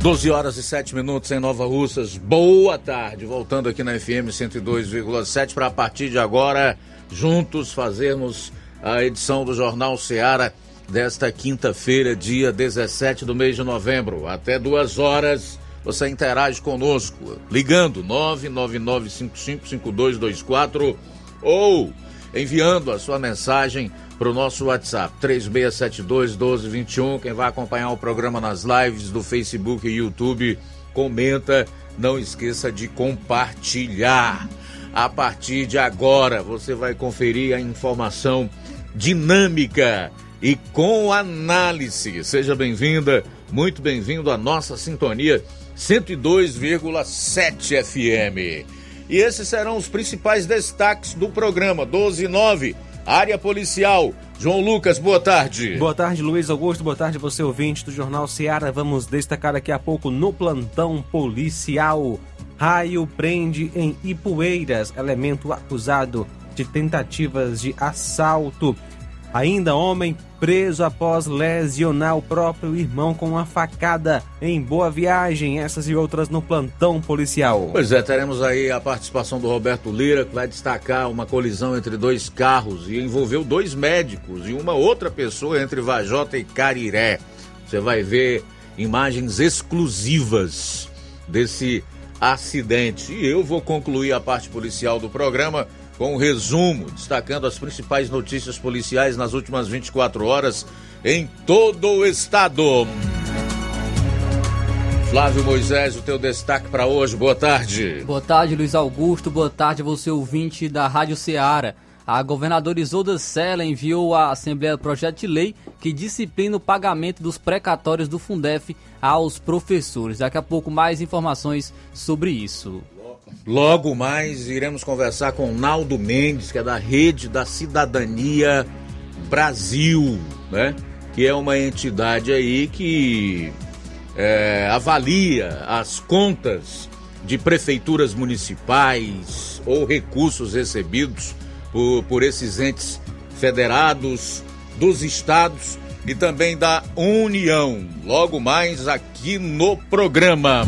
12 horas e 7 minutos em Nova Russas. Boa tarde. Voltando aqui na FM 102,7 para a partir de agora juntos fazermos a edição do Jornal Seara desta quinta-feira, dia 17 do mês de novembro. Até duas horas você interage conosco, ligando 999555224 ou enviando a sua mensagem para o nosso WhatsApp 3672 1221. Quem vai acompanhar o programa nas lives do Facebook e YouTube, comenta, não esqueça de compartilhar. A partir de agora você vai conferir a informação dinâmica e com análise. Seja bem-vinda, muito bem-vindo à nossa sintonia 102,7 FM. E esses serão os principais destaques do programa 12 e 9 Área Policial. João Lucas, boa tarde. Boa tarde, Luiz Augusto. Boa tarde, você ouvinte do Jornal Seara. Vamos destacar daqui a pouco no plantão policial. Raio prende em Ipueiras elemento acusado de tentativas de assalto. Ainda homem preso após lesionar o próprio irmão com uma facada em Boa Viagem. Essas e outras no plantão policial. Pois é, teremos aí a participação do Roberto Lira, que vai destacar uma colisão entre dois carros e envolveu dois médicos e uma outra pessoa entre Vajota e Cariré. Você vai ver imagens exclusivas desse acidente. E eu vou concluir a parte policial do programa com um resumo, destacando as principais notícias policiais nas últimas 24 horas em todo o estado. Flávio Moisés, o teu destaque para hoje. Boa tarde. Boa tarde, Luiz Augusto. Boa tarde, você ouvinte da Rádio Ceará. A governadora Isolda Sela enviou à Assembleia o projeto de lei que disciplina o pagamento dos precatórios do Fundef aos professores. Daqui a pouco mais informações sobre isso. Logo mais iremos conversar com Naldo Mendes, que é da Rede da Cidadania Brasil, né? Que é uma entidade aí que é, avalia as contas de prefeituras municipais ou recursos recebidos por, por esses entes federados dos estados e também da União. Logo mais aqui no programa.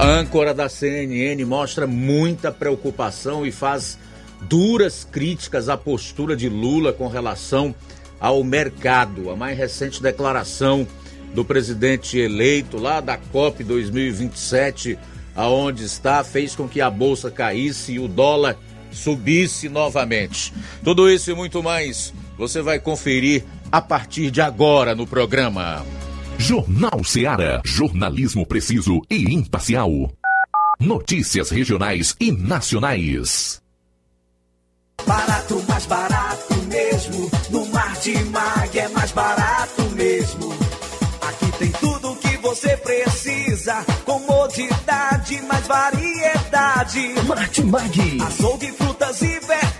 A âncora da CNN mostra muita preocupação e faz duras críticas à postura de Lula com relação ao mercado. A mais recente declaração do presidente eleito lá da COP 2027, aonde está, fez com que a bolsa caísse e o dólar subisse novamente. Tudo isso e muito mais você vai conferir a partir de agora no programa. Jornal Ceará. Jornalismo preciso e imparcial. Notícias regionais e nacionais. Barato, mais barato mesmo. No Mar de Mag é mais barato mesmo. Aqui tem tudo o que você precisa. Comodidade, mais variedade. Martimag. Açougue, frutas e verduras.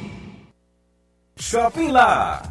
Shopping Lá.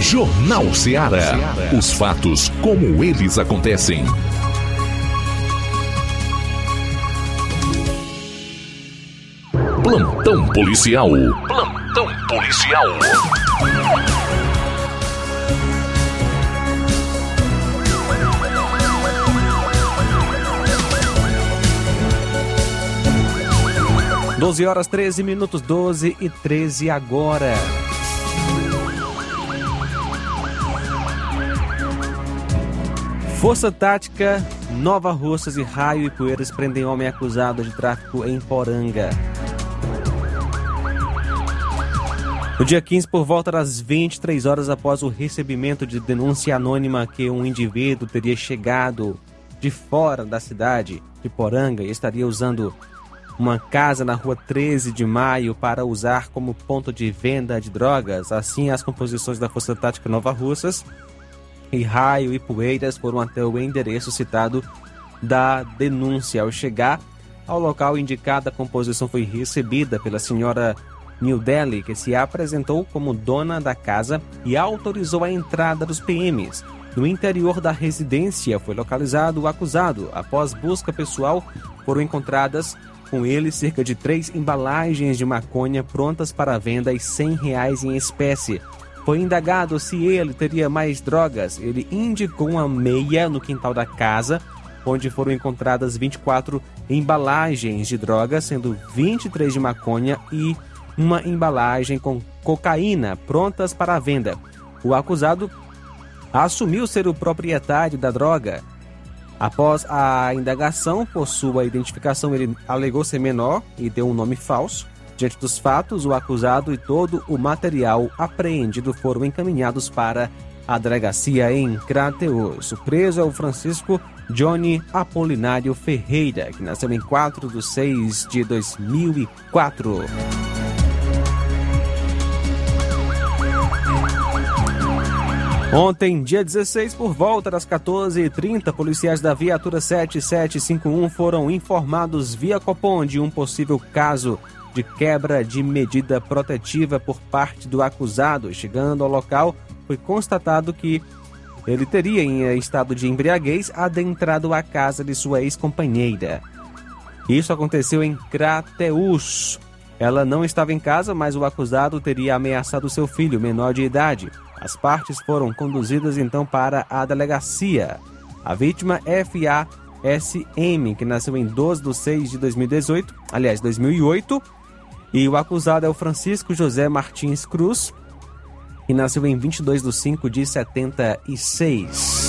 Jornal Ceará. Os fatos como eles acontecem. Plantão policial. Plantão policial. Doze horas 13 minutos, 12 e 13 agora. Força Tática, Nova Russas e Raio e Poeiras prendem homem acusado de tráfico em Poranga. No dia 15, por volta das 23 horas após o recebimento de denúncia anônima que um indivíduo teria chegado de fora da cidade de Poranga e estaria usando uma casa na rua 13 de maio para usar como ponto de venda de drogas. Assim, as composições da Força Tática Nova Russas e Raio e Poeiras foram até o endereço citado da denúncia. Ao chegar ao local indicado, a composição foi recebida pela senhora Nildelli, que se apresentou como dona da casa e autorizou a entrada dos PMs. No interior da residência foi localizado o acusado. Após busca pessoal, foram encontradas com ele cerca de três embalagens de maconha prontas para venda e 100 reais em espécie. Foi indagado se ele teria mais drogas. Ele indicou uma meia no quintal da casa, onde foram encontradas 24 embalagens de drogas, sendo 23 de maconha e uma embalagem com cocaína prontas para venda. O acusado assumiu ser o proprietário da droga. Após a indagação por sua identificação, ele alegou ser menor e deu um nome falso. Diante dos fatos, o acusado e todo o material apreendido foram encaminhados para a delegacia em Crateus. O preso é o Francisco Johnny Apolinário Ferreira, que nasceu em 4 de 6 de 2004. Ontem, dia 16, por volta das 14h30, policiais da viatura 7751 foram informados via Copom de um possível caso de quebra de medida protetiva por parte do acusado. Chegando ao local, foi constatado que ele teria, em estado de embriaguez, adentrado a casa de sua ex-companheira. Isso aconteceu em Crateus. Ela não estava em casa, mas o acusado teria ameaçado seu filho, menor de idade. As partes foram conduzidas então para a delegacia. A vítima FASM, que nasceu em 12 de 6 de 2018, aliás, 2008, e o acusado é o Francisco José Martins Cruz, que nasceu em 22 de 5 de 76.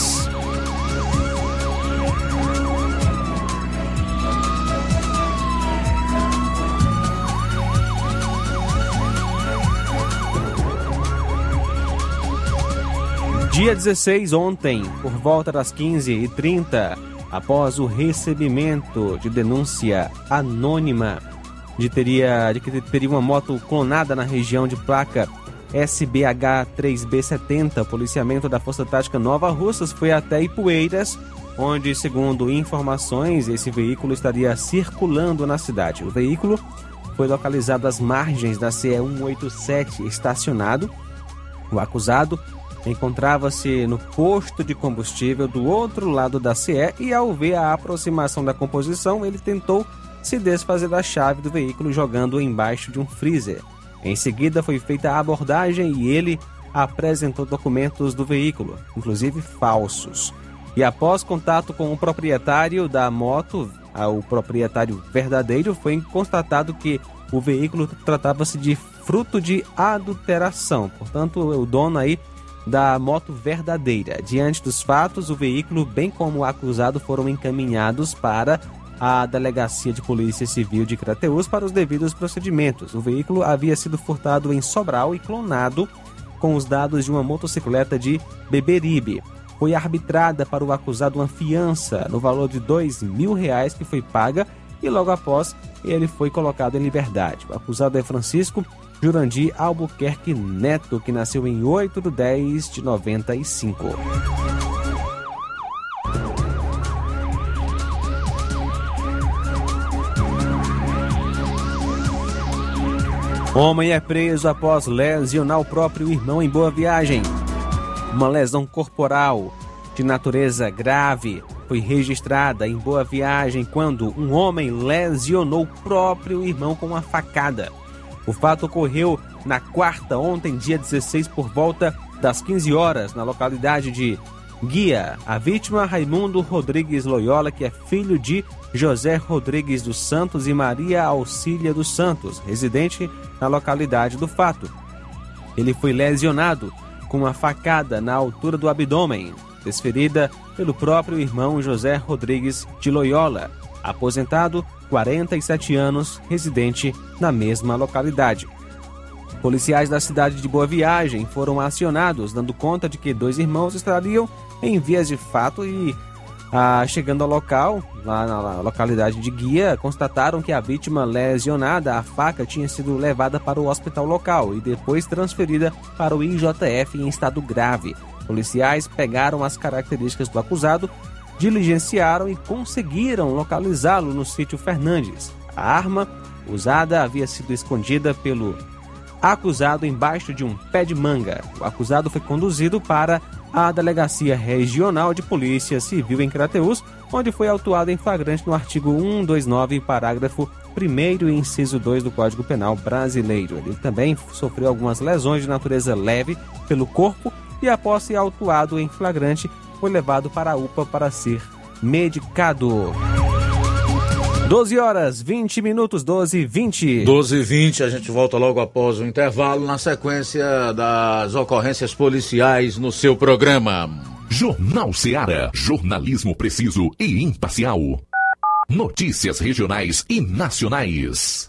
Dia 16, ontem, por volta das 15h30, após o recebimento de denúncia anônima de, teria, de que teria uma moto clonada na região de placa SBH3B70. O policiamento da Força Tática Nova Russas foi até Ipueiras, onde, segundo informações, esse veículo estaria circulando na cidade. O veículo foi localizado às margens da CE 187, estacionado. O acusado encontrava-se no posto de combustível do outro lado da CE e, ao ver a aproximação da composição, ele tentou se desfazer da chave do veículo jogando embaixo de um freezer. Em seguida, foi feita a abordagem e ele apresentou documentos do veículo, inclusive falsos. E após contato com o proprietário da moto, o proprietário verdadeiro, foi constatado que o veículo tratava-se de fruto de adulteração. Portanto, o dono aí da moto verdadeira. Diante dos fatos, o veículo, bem como o acusado, foram encaminhados para a Delegacia de Polícia Civil de Crateús para os devidos procedimentos. O veículo havia sido furtado em Sobral e clonado com os dados de uma motocicleta de Beberibe. Foi arbitrada para o acusado uma fiança no valor de dois mil reais que foi paga e logo após ele foi colocado em liberdade. O acusado é Francisco Jurandir Albuquerque Neto, que nasceu em 8 de 10 de 95. Homem é preso após lesionar o próprio irmão em Boa Viagem. Uma lesão corporal de natureza grave foi registrada em Boa Viagem quando um homem lesionou o próprio irmão com uma facada. O fato ocorreu na quarta, ontem, dia 16, por volta das 15 horas, na localidade de Guia. A vítima, Raimundo Rodrigues Loyola, que é filho de José Rodrigues dos Santos e Maria Auxília dos Santos, residente na localidade do fato. Ele foi lesionado com uma facada na altura do abdômen, desferida pelo próprio irmão José Rodrigues de Loyola, aposentado, 47 anos, residente na mesma localidade. Policiais da cidade de Boa Viagem foram acionados, dando conta de que dois irmãos estariam em vias de fato e, ah, chegando ao local, lá na localidade de Guia, constataram que a vítima lesionada, a faca, tinha sido levada para o hospital local e depois transferida para o IJF em estado grave. Policiais pegaram as características do acusado, diligenciaram e conseguiram localizá-lo no sítio Fernandes. A arma usada havia sido escondida pelo acusado embaixo de um pé de manga. O acusado foi conduzido para a Delegacia Regional de Polícia Civil em Crateús, onde foi autuado em flagrante no artigo 129, parágrafo 1 e inciso 2 do Código Penal brasileiro. Ele também sofreu algumas lesões de natureza leve pelo corpo e, após ser autuado em flagrante, foi levado para a UPA para ser medicado. 12 horas, 20 minutos, 12 e 20. 12 e 20, a gente volta logo após o intervalo, na sequência das ocorrências policiais no seu programa. Jornal Seara. Jornalismo preciso e imparcial. Notícias regionais e nacionais.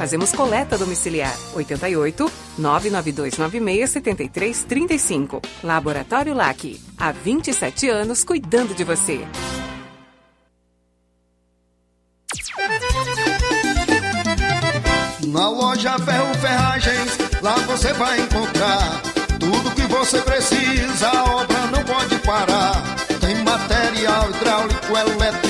Fazemos coleta domiciliar 88 99296 7335. Laboratório LAC. Há 27 anos cuidando de você. Na loja Ferro Ferragens, lá você vai encontrar tudo que você precisa, a obra não pode parar. Tem material hidráulico, elétrico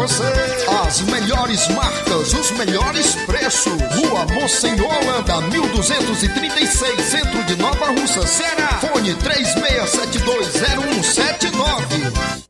você. As melhores marcas, os melhores preços. Rua Mocenola, Holanda, 1236, centro de Nova Russa, Ceará. Fone 36720179.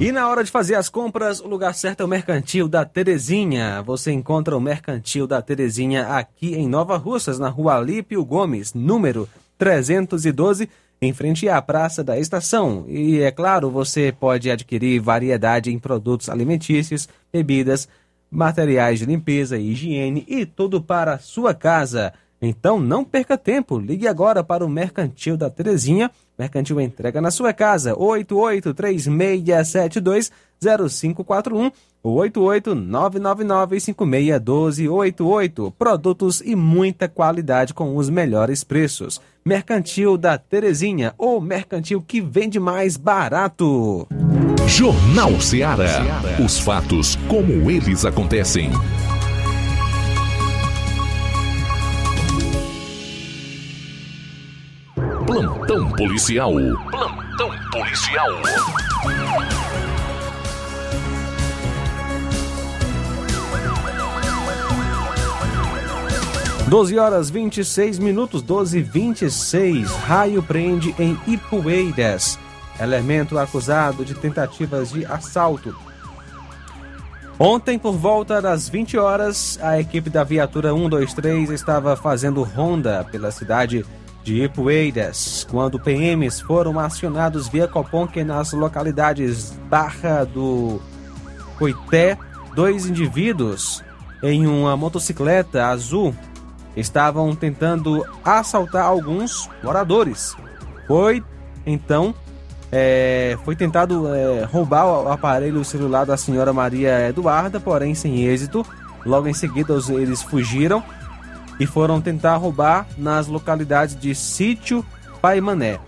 E na hora de fazer as compras, o lugar certo é o Mercantil da Terezinha. Você encontra o Mercantil da Terezinha aqui em Nova Russas, na rua Alípio Gomes, número 312, em frente à Praça da Estação. E é claro, você pode adquirir variedade em produtos alimentícios, bebidas, materiais de limpeza e higiene e tudo para a sua casa. Então não perca tempo, ligue agora para o Mercantil da Terezinha. Mercantil entrega na sua casa, 8836720541 ou 88999561288. Produtos e muita qualidade com os melhores preços. Mercantil da Terezinha, ou mercantil que vende mais barato. Jornal Ceará. Os fatos como eles acontecem. Plantão policial. Plantão policial. 12 horas 26 minutos, 12 e 26. Raio prende em Ipueiras. Elemento acusado de tentativas de assalto. Ontem, por volta das 20 horas, a equipe da viatura 123 estava fazendo ronda pela cidade de Ipueiras, quando PMs foram acionados via Coponque nas localidades Barra do Coité, dois indivíduos em uma motocicleta azul estavam tentando assaltar alguns moradores. Foi então é, foi tentado é, roubar o aparelho celular da senhora Maria Eduarda, porém sem êxito. Logo em seguida eles fugiram e foram tentar roubar nas localidades de Sítio Paimané.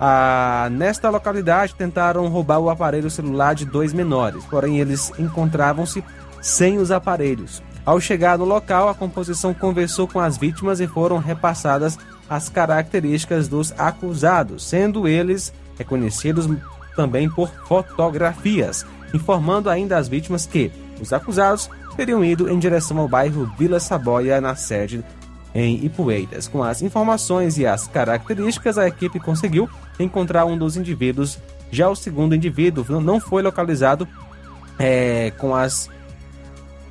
Ah, nesta localidade tentaram roubar o aparelho celular de dois menores, porém eles encontravam-se sem os aparelhos. Ao chegar no local, a composição conversou com as vítimas e foram repassadas as características dos acusados, sendo eles reconhecidos também por fotografias, informando ainda as vítimas que os acusados teriam ido em direção ao bairro Vila Saboia, na sede em Ipueiras. Com as informações e as características, a equipe conseguiu encontrar um dos indivíduos. Já o segundo indivíduo não foi localizado é, com as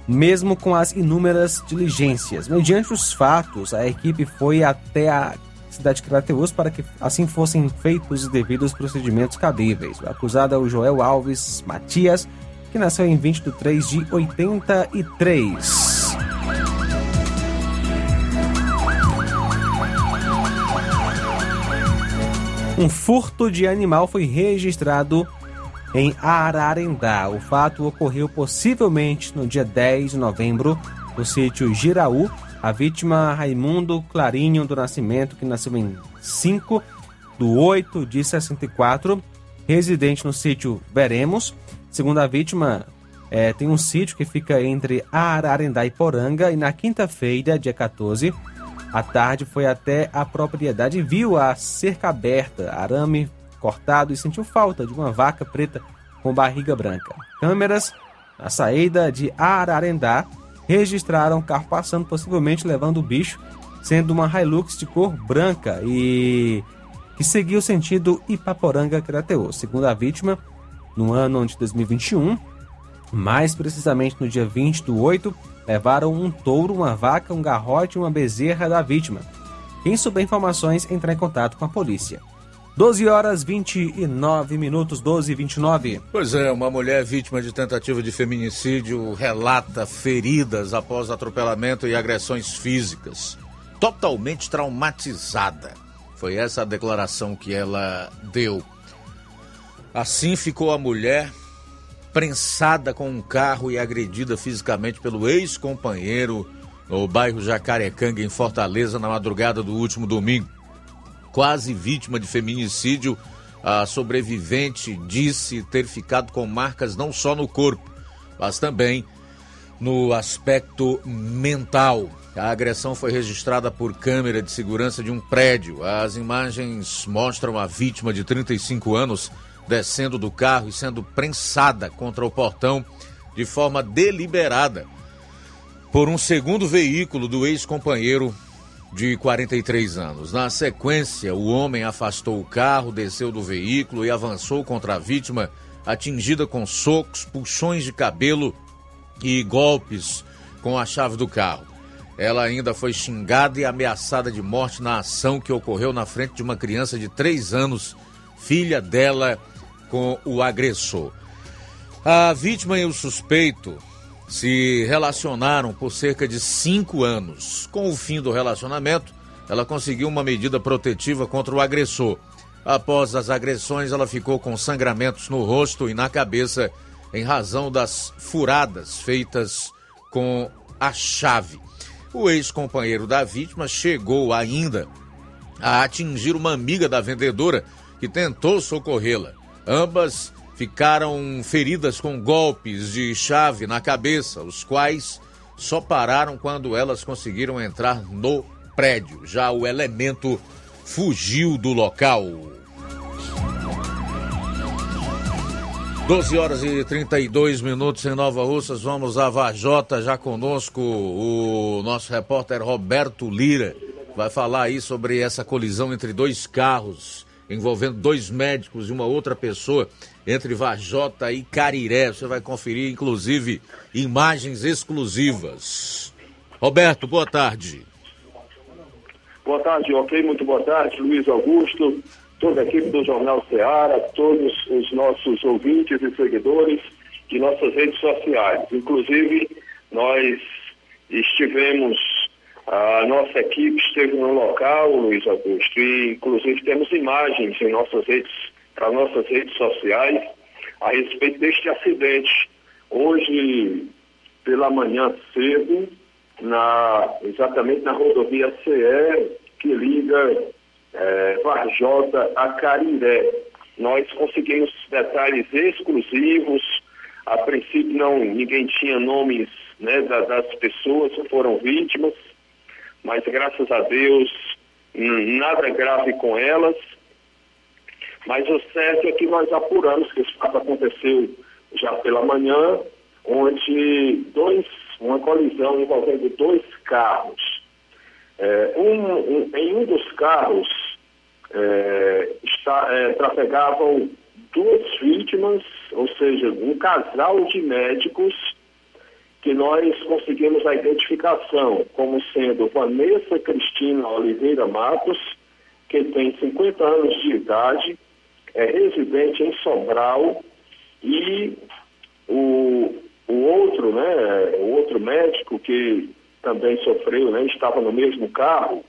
mesmo com as inúmeras diligências. Mediante os fatos, a equipe foi até a cidade de Crateus para que assim fossem feitos os devidos procedimentos cabíveis. O acusado é o Joel Alves Matias, que nasceu em 20 de 3 de 83. Um furto de animal foi registrado em Ararendá. O fato ocorreu possivelmente no dia 10 de novembro no sítio Giraú. A vítima Raimundo Clarinho do Nascimento, que nasceu em 5 do 8 de 64, residente no sítio Veremos. Segundo a vítima, é, tem um sítio que fica entre Ararendá e Poranga e na quinta-feira, dia 14, à tarde foi até a propriedade e viu a cerca aberta, arame cortado e sentiu falta de uma vaca preta com barriga branca. Câmeras na saída de Ararendá registraram o carro passando, possivelmente levando o bicho, sendo uma Hilux de cor branca e que seguiu sentido Ipaporanga Crateus. Segundo a vítima, no ano de 2021, mais precisamente no dia 20 do 8, levaram um touro, uma vaca, um garrote e uma bezerra da vítima. Quem souber informações, entrar em contato com a polícia. 12 horas 29 minutos, 12 e 29. Pois é, uma mulher vítima de tentativa de feminicídio relata feridas após atropelamento e agressões físicas. Totalmente traumatizada. Foi essa a declaração que ela deu. Assim ficou a mulher prensada com um carro e agredida fisicamente pelo ex-companheiro no bairro Jacarecanga, em Fortaleza, na madrugada do último domingo quase vítima de feminicídio, a sobrevivente disse ter ficado com marcas não só no corpo, mas também no aspecto mental. A agressão foi registrada por câmera de segurança de um prédio. As imagens mostram a vítima de 35 anos descendo do carro e sendo prensada contra o portão de forma deliberada por um segundo veículo do ex-companheiro de 43 anos. Na sequência, o homem afastou o carro, desceu do veículo e avançou contra a vítima, atingida com socos, puxões de cabelo e golpes com a chave do carro. Ela ainda foi xingada e ameaçada de morte na ação que ocorreu na frente de uma criança de 3 anos, filha dela, com o agressor. A vítima e o suspeito se relacionaram por cerca de cinco anos. Com o fim do relacionamento, ela conseguiu uma medida protetiva contra o agressor. Após as agressões, ela ficou com sangramentos no rosto e na cabeça em razão das furadas feitas com a chave. O ex-companheiro da vítima chegou ainda a atingir uma amiga da vendedora que tentou socorrê-la. Ambas ficaram feridas com golpes de chave na cabeça, os quais só pararam quando elas conseguiram entrar no prédio. Já o elemento fugiu do local. 12 horas e 32 minutos em Nova Russas. Vamos a Vajota, já conosco o nosso repórter Roberto Lira. Vai falar aí sobre essa colisão entre dois carros, envolvendo dois médicos e uma outra pessoa, entre Vajota e Cariré. Você vai conferir, inclusive, imagens exclusivas. Roberto, boa tarde. Boa tarde, ok? Muito boa tarde, Luiz Augusto, toda a equipe do Jornal Ceará, todos os nossos ouvintes e seguidores de nossas redes sociais. Inclusive, nós estivemos, a nossa equipe esteve no local, Luiz Augusto, e inclusive temos imagens em nossas redes, para nossas redes sociais, a respeito deste acidente. Hoje, pela manhã cedo, na, exatamente na rodovia CE, que liga é, Varjota a Cariré. Nós conseguimos detalhes exclusivos, a princípio não, ninguém tinha nomes né, da, das pessoas que foram vítimas, mas graças a Deus nada grave com elas. Mas o certo é que nós apuramos que isso aconteceu já pela manhã, onde dois, uma colisão envolvendo dois carros. É, um, um, em um dos carros é, está, é, trafegavam duas vítimas, ou seja, um casal de médicos que nós conseguimos a identificação como sendo Vanessa Cristina Oliveira Matos, que tem 50 anos de idade, é residente em Sobral, e o, o outro, né, o outro médico que também sofreu, né, estava no mesmo carro,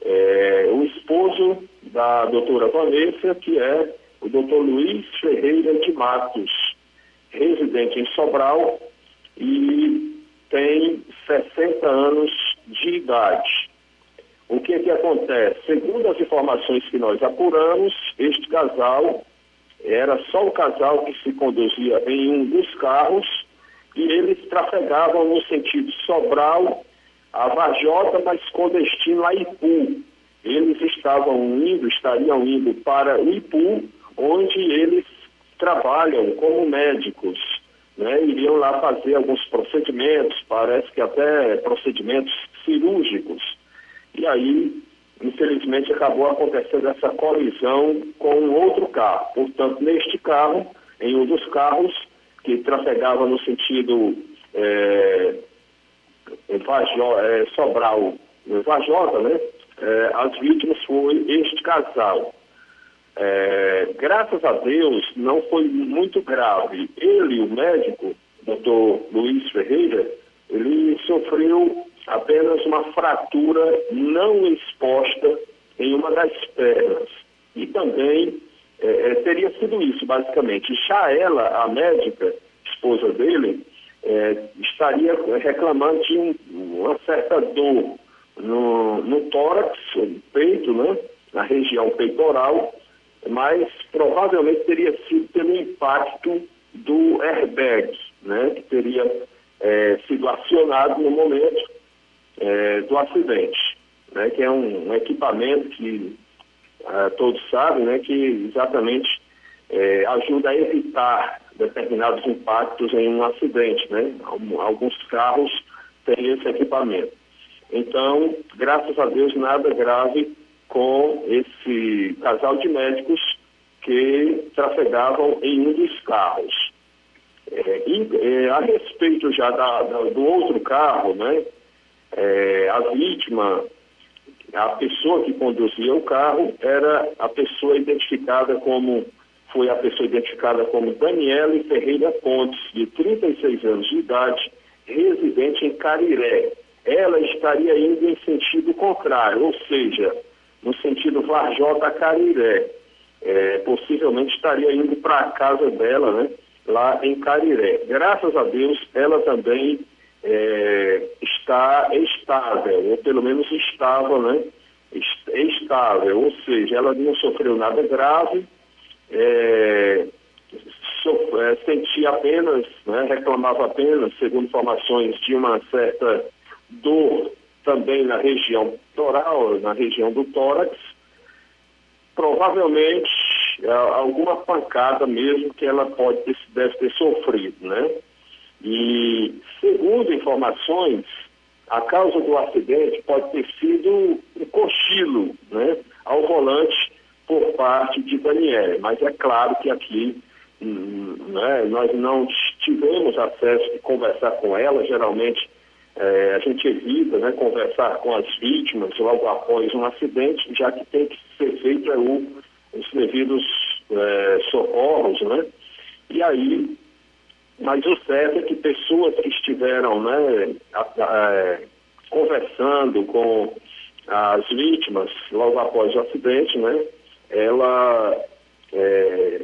é, o esposo da doutora Vanessa, que é o doutor Luiz Ferreira de Matos, residente em Sobral e tem 60 anos de idade. O que que acontece? Segundo as informações que nós apuramos, este casal era só o casal que se conduzia em um dos carros e eles trafegavam no sentido Sobral a Vajota, mas com destino a Ipu. Eles estavam indo, estariam indo para Ipu, onde eles trabalham como médicos. Né? Iriam lá fazer alguns procedimentos, parece que até procedimentos cirúrgicos. E aí, infelizmente, acabou acontecendo essa colisão com outro carro. Portanto, neste carro, em um dos carros, que trafegava no sentido é, Vajó, é, Sobral, Vajota, né? É, as vítimas foi este casal. É, graças a Deus, não foi muito grave. Ele, o médico, doutor Luiz Ferreira, ele sofreu apenas uma fratura não exposta em uma das pernas. E também é, é teria sido isso, basicamente. Já ela, a médica, esposa dele, é, estaria reclamando de um, uma certa dor no, no tórax, no peito, né? na região peitoral, mas provavelmente teria sido pelo impacto do airbag, né? que teria é, sido acionado no momento é, do acidente, né? que é um, um equipamento que uh, todos sabem né? que exatamente é, ajuda a evitar determinados impactos em um acidente, né? Alguns carros têm esse equipamento. Então, graças a Deus, nada grave com esse casal de médicos que trafegavam em um dos carros. É, e, é, a respeito já da, da, do outro carro, né? É, a vítima, a pessoa que conduzia o carro, era a pessoa identificada como foi a pessoa identificada como Daniela Ferreira Pontes, de 36 anos de idade, residente em Cariré. Ela estaria indo em sentido contrário, ou seja, no sentido Varjota Cariré. É, possivelmente estaria indo para a casa dela, né, lá em Cariré. Graças a Deus, ela também é, está estável, ou pelo menos estava, né, estável, ou seja, ela não sofreu nada grave, é, so, é, sentia apenas, né, reclamava apenas, segundo informações, de uma certa dor também na região toral, na região do tórax. Provavelmente é, alguma pancada mesmo que ela pode ter, deve ter sofrido, né? E segundo informações, a causa do acidente pode ter sido um cochilo, né, ao volante por parte de Daniela. Mas é claro que aqui hum, né, nós não tivemos acesso de conversar com ela, geralmente é, a gente evita né, conversar com as vítimas logo após um acidente, já que tem que ser feito é, o, os devidos é, socorros, né? E aí, mas o certo é que pessoas que estiveram né, a, a, é, conversando com as vítimas logo após o acidente, né? Ela é,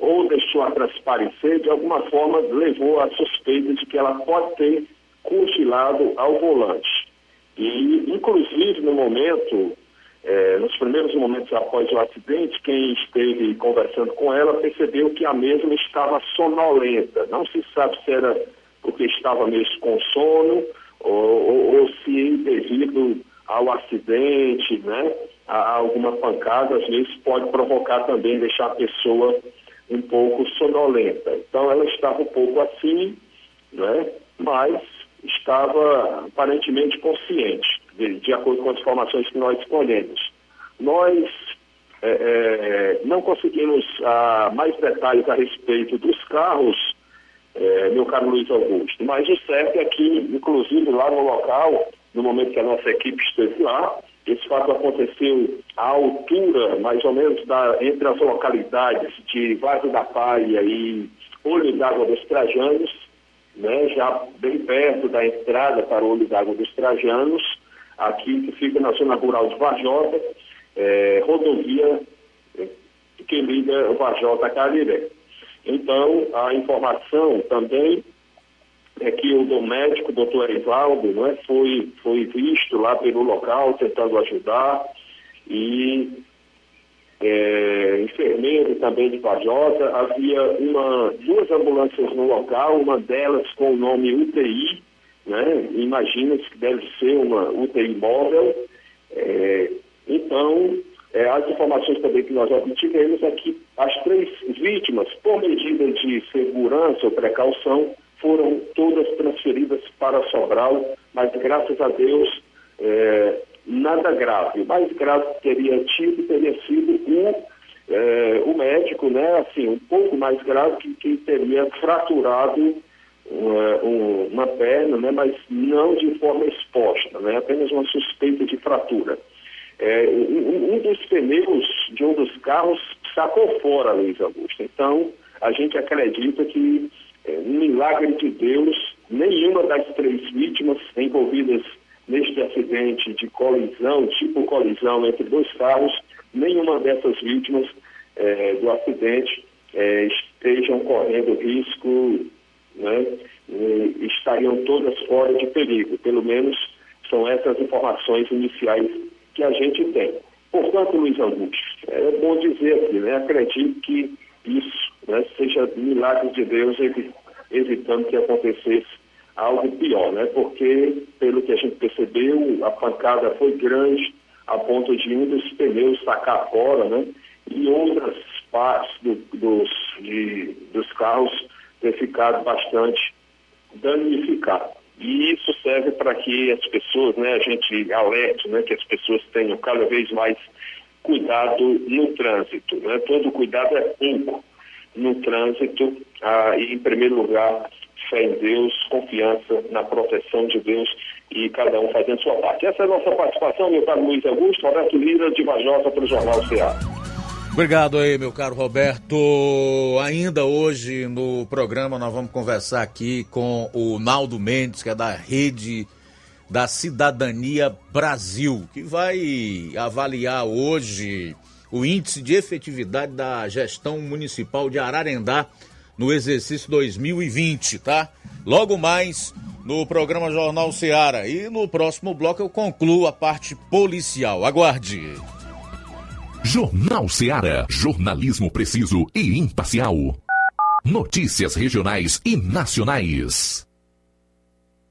ou deixou a transparecer, de alguma forma levou a suspeita de que ela pode ter cochilado ao volante. E, inclusive, no momento, é, nos primeiros momentos após o acidente, quem esteve conversando com ela percebeu que a mesma estava sonolenta. Não se sabe se era porque estava mesmo com sono ou, ou, ou se devido ao acidente, né, a alguma pancada, às vezes pode provocar também, deixar a pessoa um pouco sonolenta. Então ela estava um pouco assim, né, mas estava aparentemente consciente, de, de acordo com as informações que nós escolhemos. Nós é, é, não conseguimos ah, mais detalhes a respeito dos carros, é, meu caro Luiz Augusto, mas o certo é que, inclusive lá no local, no momento que a nossa equipe esteve lá, esse fato aconteceu à altura, mais ou menos, da, entre as localidades de Vaso da Palha e Olho d'Água dos Trajanos, né, já bem perto da entrada para o Olho d'Água dos Trajanos, aqui que fica na zona rural de Vajota, é, rodovia que liga Vajota a Cariré. Então, a informação também é que o médico, o doutor Erivaldo, não é, foi, foi visto lá pelo local, tentando ajudar, e é, enfermeiro também de Pajota, havia uma, duas ambulâncias no local, uma delas com o nome UTI, né? imagina-se que deve ser uma UTI móvel. É, então, é, as informações também que nós obtivemos é que as três vítimas, por medida de segurança ou precaução, foram todas transferidas para Sobral, mas graças a Deus é, nada grave. O mais grave que teria tido teria sido o, é, o médico, né, assim, um pouco mais grave, que, teria fraturado uma, uma perna, né, mas não de forma exposta, né, apenas uma suspeita de fratura. É, um, um, dos pneus de um dos carros sacou fora, Luiz Augusto. Então, a gente acredita que, é, um milagre de Deus, nenhuma das três vítimas envolvidas neste acidente de colisão, tipo colisão entre dois carros, nenhuma dessas vítimas é, do acidente é, estejam correndo risco, né, estariam todas fora de perigo. Pelo menos são essas informações iniciais que a gente tem. Portanto, Luiz Augusto, é bom dizer aqui, né, acredito que isso né, seja milagre de Deus evitando que acontecesse algo pior, né? Porque, pelo que a gente percebeu, a pancada foi grande a ponto de um dos pneus sacar fora, né? E outras partes do, dos, de, dos carros ter ficado bastante danificado. E isso serve para que as pessoas, né, a gente alerte, né, que as pessoas tenham cada vez mais cuidado no trânsito, né? Todo cuidado é pouco no trânsito, ah, e em primeiro lugar fé em Deus, confiança na proteção de Deus e cada um fazendo sua parte. Essa é a nossa participação, meu caro Luiz Augusto, Roberto Lira, de Vajota, para o Jornal Ceará. Obrigado aí, meu caro Roberto. Ainda hoje no programa nós vamos conversar aqui com o Naldo Mendes, que é da Rede da Cidadania Brasil, que vai avaliar hoje o índice de efetividade da gestão municipal de Ararendá no exercício 2020, tá? Logo mais no programa Jornal Seara. E no próximo bloco eu concluo a parte policial. Aguarde. Jornal Seara. Jornalismo preciso e imparcial. Notícias regionais e nacionais.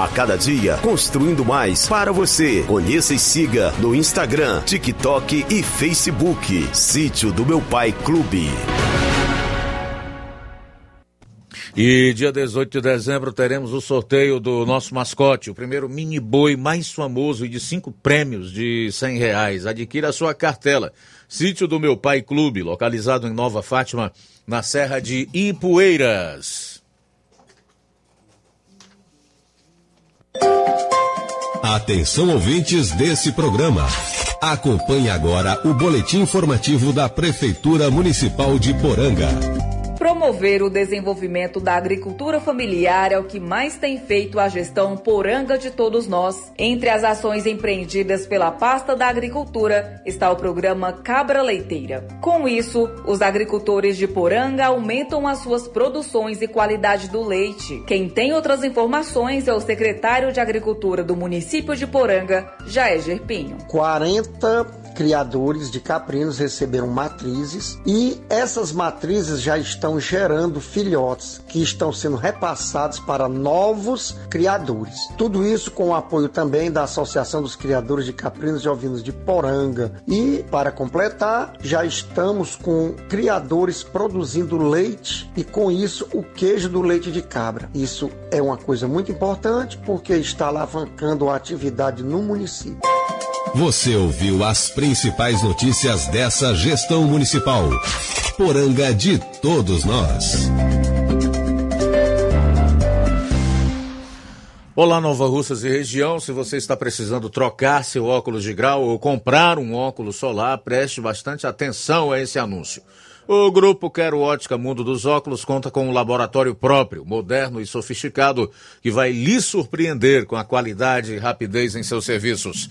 A cada dia, construindo mais para você. Conheça e siga no Instagram, TikTok e Facebook. Sítio do Meu Pai Clube. E dia 18 de dezembro teremos o sorteio do nosso mascote, o primeiro mini boi mais famoso e de cinco prêmios de cem reais. Adquira a sua cartela. Sítio do Meu Pai Clube, localizado em Nova Fátima, na Serra de Ipueiras. Atenção ouvintes desse programa. Acompanhe agora o boletim informativo da Prefeitura Municipal de Poranga. Promover o desenvolvimento da agricultura familiar é o que mais tem feito a gestão poranga de todos nós. Entre as ações empreendidas pela pasta da agricultura está o programa Cabra Leiteira. Com isso, os agricultores de Poranga aumentam as suas produções e qualidade do leite. Quem tem outras informações é o secretário de Agricultura do município de Poranga, Jair Gerpinho. 40 criadores de caprinos receberam matrizes e essas matrizes já estão gerando filhotes que estão sendo repassados para novos criadores. Tudo isso com o apoio também da Associação dos Criadores de Caprinos e Ovinos de Poranga. E para completar, já estamos com criadores produzindo leite e com isso o queijo do leite de cabra. Isso é uma coisa muito importante porque está alavancando a atividade no município. Você ouviu as principais notícias dessa gestão municipal. Poranga de todos nós. Olá, Nova Russas e região. Se você está precisando trocar seu óculos de grau ou comprar um óculos solar, preste bastante atenção a esse anúncio. O grupo Quero Ótica Mundo dos Óculos conta com um laboratório próprio, moderno e sofisticado, que vai lhe surpreender com a qualidade e rapidez em seus serviços.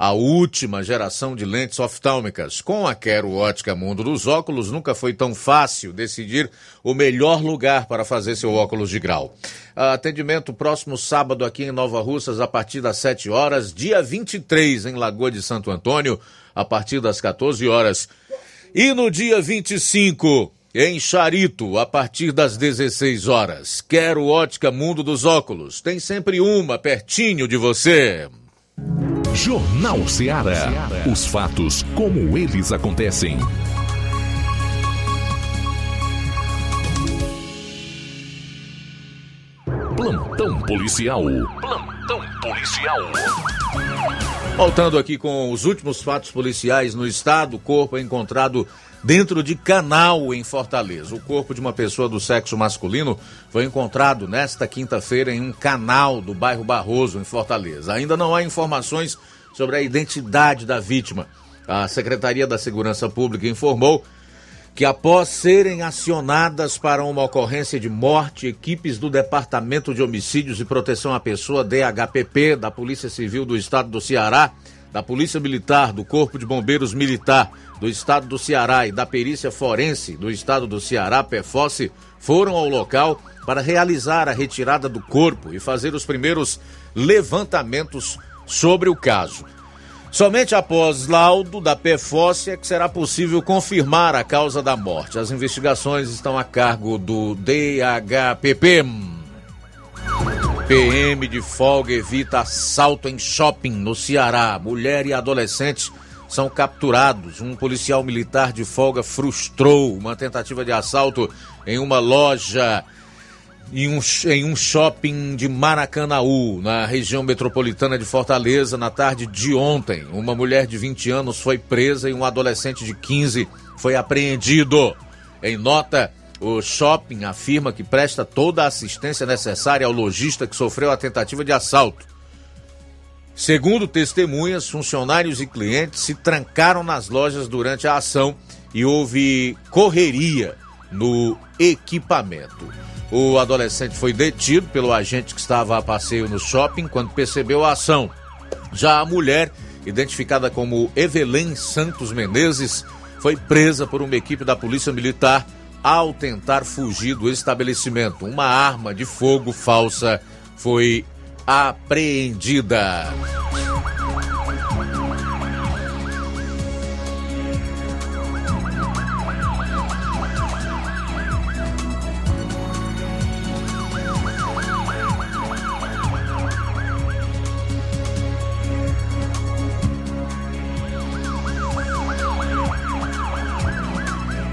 a última geração de lentes oftálmicas. Com a Quero Ótica Mundo dos Óculos, nunca foi tão fácil decidir o melhor lugar para fazer seu óculos de grau. Atendimento próximo sábado aqui em Nova Russas, a partir das 7 horas. Dia 23 em Lagoa de Santo Antônio, a partir das 14 horas. E no dia 25, em Charito, a partir das 16 horas. Quero Ótica Mundo dos Óculos. Tem sempre uma pertinho de você. Jornal Ceará. Os fatos como eles acontecem. Plantão policial. Plantão policial. Voltando aqui com os últimos fatos policiais no estado, corpo é encontrado dentro de canal em Fortaleza. O corpo de uma pessoa do sexo masculino foi encontrado nesta quinta-feira em um canal do bairro Barroso, em Fortaleza. Ainda não há informações sobre a identidade da vítima. A Secretaria da Segurança Pública informou que após serem acionadas para uma ocorrência de morte, equipes do Departamento de Homicídios e Proteção à Pessoa, DHPP, da Polícia Civil do Estado do Ceará, da Polícia Militar, do Corpo de Bombeiros Militar do Estado do Ceará e da Perícia Forense do Estado do Ceará, PEFOSSE, foram ao local para realizar a retirada do corpo e fazer os primeiros levantamentos sobre o caso. Somente após laudo da PFOS é que será possível confirmar a causa da morte. As investigações estão a cargo do DHPP. PM de folga evita assalto em shopping no Ceará. Mulher e adolescentes são capturados. Um policial militar de folga frustrou uma tentativa de assalto em uma loja em um, em um shopping de Maracanaú, na região metropolitana de Fortaleza, na tarde de ontem. Uma mulher de 20 anos foi presa e um adolescente de 15 foi apreendido. Em nota, o shopping afirma que presta toda a assistência necessária ao lojista que sofreu a tentativa de assalto. Segundo testemunhas, funcionários e clientes se trancaram nas lojas durante a ação e houve correria no equipamento. O adolescente foi detido pelo agente que estava a passeio no shopping quando percebeu a ação. Já a mulher, identificada como Evelyn Santos Menezes, foi presa por uma equipe da Polícia Militar ao tentar fugir do estabelecimento. Uma arma de fogo falsa foi apreendida.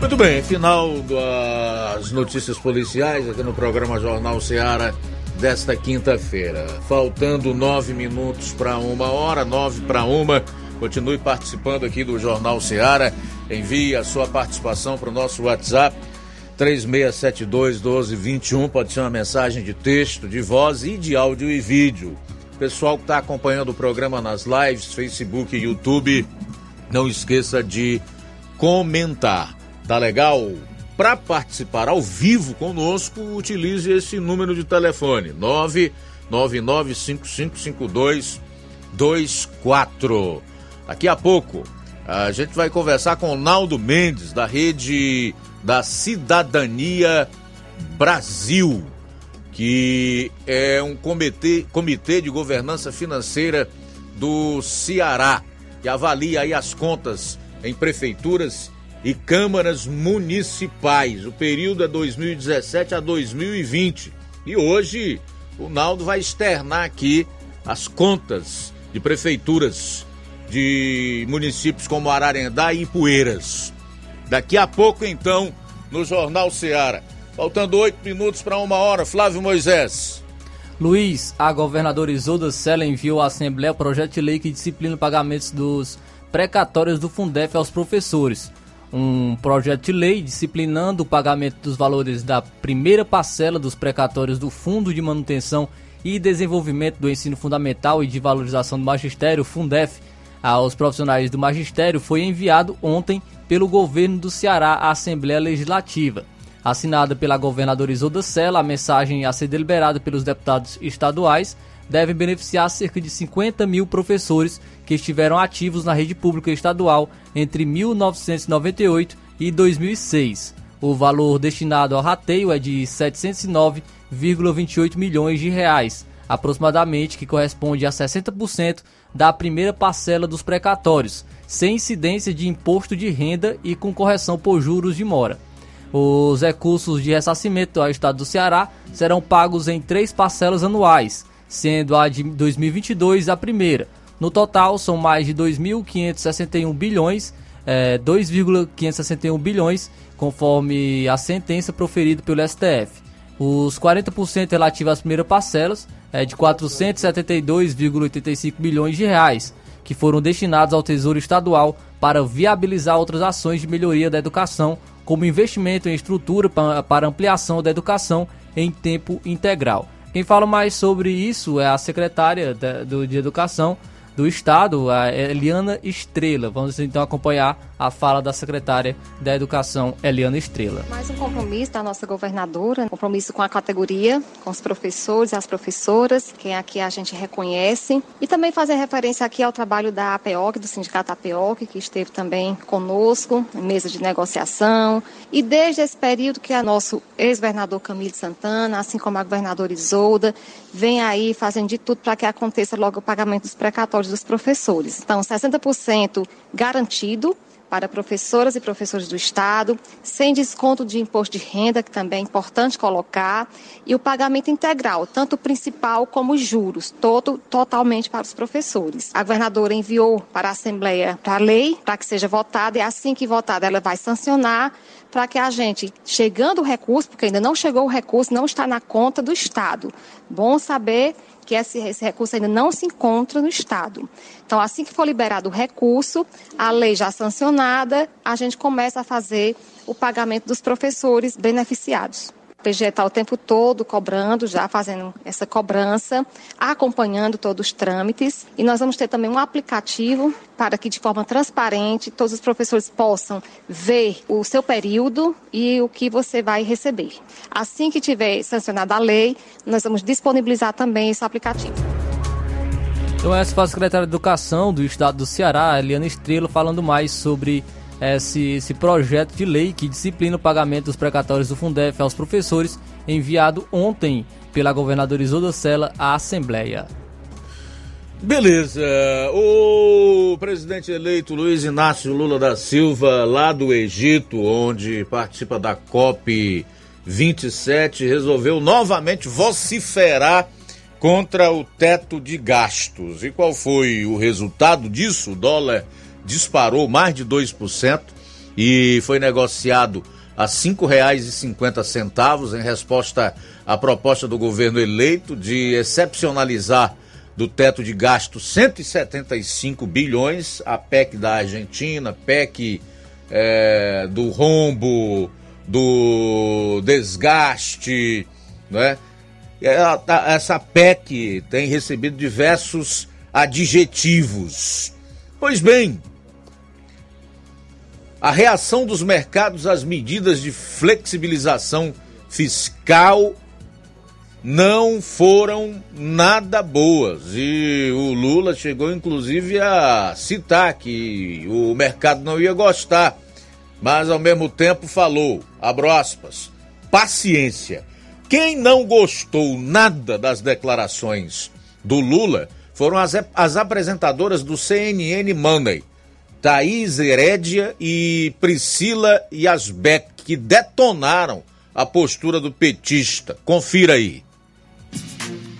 Muito bem, final das notícias policiais aqui no programa Jornal Seara desta quinta-feira. Faltando nove minutos para uma hora, nove para uma. Continue participando aqui do Jornal Seara. Envie a sua participação para o nosso WhatsApp 3672 1221. Pode ser uma mensagem de texto, de voz e de áudio e vídeo. Pessoal que está acompanhando o programa nas lives, Facebook e YouTube, não esqueça de comentar. Tá legal? Para participar ao vivo conosco, utilize esse número de telefone: 999555224. Daqui a pouco a gente vai conversar com o Naldo Mendes, da rede da Cidadania Brasil, que é um comitê, comitê de governança financeira do Ceará, que avalia aí as contas em prefeituras e câmaras municipais. O período é 2017 a 2020. E hoje o Naldo vai externar aqui as contas de prefeituras de municípios como Ararendá e Ipueiras. Daqui a pouco, então, no Jornal Seara. Faltando oito minutos para uma hora, Flávio Moisés. Luiz, a governadora Isolda Sela enviou à Assembleia o projeto de lei que disciplina os pagamentos dos precatórios do Fundef aos professores. Um projeto de lei disciplinando o pagamento dos valores da primeira parcela dos precatórios do Fundo de Manutenção e Desenvolvimento do Ensino Fundamental e de Valorização do Magistério, Fundef, aos profissionais do magistério foi enviado ontem pelo governo do Ceará à Assembleia Legislativa. Assinada pela governadora Isolda Sela, a mensagem a ser deliberada pelos deputados estaduais deve beneficiar cerca de 50 mil professores que estiveram ativos na rede pública estadual entre 1998 e 2006. O valor destinado ao rateio é de 709,28 milhões de reais, aproximadamente que corresponde a 60% da primeira parcela dos precatórios, sem incidência de imposto de renda e com correção por juros de mora. Os recursos de ressarcimento ao estado do Ceará serão pagos em três parcelas anuais, sendo a de 2022 a primeira. No total, são mais de 2.561 bilhões, é, 2,561 bilhões, conforme a sentença proferida pelo STF. Os 40% relativos às primeiras parcelas é de 472,85 bilhões de reais, que foram destinados ao Tesouro Estadual para viabilizar outras ações de melhoria da educação, como investimento em estrutura para ampliação da educação em tempo integral. Quem fala mais sobre isso é a secretária de Educação, do Estado, a Eliana Estrela. Vamos então acompanhar a fala da secretária da Educação, Eliana Estrela. Mais um compromisso da nossa governadora, compromisso com a categoria, com os professores e as professoras, que aqui a gente reconhece, e também fazer referência aqui ao trabalho da APOC, do Sindicato APOC, que esteve também conosco, mesa de negociação, e desde esse período que a nosso ex-governador Camilo Santana, assim como a governadora Isolda, vem aí fazendo de tudo para que aconteça logo o pagamento dos precatórios dos professores. Então, 60% garantido para professoras e professores do Estado, sem desconto de imposto de renda, que também é importante colocar, e o pagamento integral, tanto principal como os juros, todo totalmente para os professores. A governadora enviou para a Assembleia para a lei, para que seja votada, e assim que votada, ela vai sancionar para que a gente, chegando o recurso, porque ainda não chegou o recurso, não está na conta do Estado. Bom saber que esse, esse, recurso ainda não se encontra no Estado. Então, assim que for liberado o recurso, a lei já sancionada, a gente começa a fazer o pagamento dos professores beneficiados. O está o tempo todo cobrando, já fazendo essa cobrança, acompanhando todos os trâmites. E nós vamos ter também um aplicativo para que, de forma transparente, todos os professores possam ver o seu período e o que você vai receber. Assim que tiver sancionada a lei, nós vamos disponibilizar também esse aplicativo. Então, essa foi a secretária de Educação do Estado do Ceará, Eliana Estrela, falando mais sobre esse, esse projeto de lei que disciplina o pagamento dos precatórios do Fundef aos professores, enviado ontem pela governadora Isolda Sela à Assembleia. Beleza. O presidente eleito Luiz Inácio Lula da Silva, lá do Egito, onde participa da COP 27, resolveu novamente vociferar contra o teto de gastos. E qual foi o resultado disso? O dólar disparou mais de 2% e foi negociado a R$ 5,50 em resposta à proposta do governo eleito de excepcionalizar do teto de gasto 175 bilhões, a PEC da Argentina, PEC é, do rombo, do desgaste, né? Essa PEC tem recebido diversos adjetivos. Pois bem, a reação dos mercados às medidas de flexibilização fiscal não foram nada boas. E o Lula chegou inclusive a citar que o mercado não ia gostar, mas ao mesmo tempo falou, abro aspas, paciência. Quem não gostou nada das declarações do Lula foram as, as apresentadoras do CNN Money Thaís Herédia e Priscila Yasbeck, que detonaram a postura do petista. Confira aí.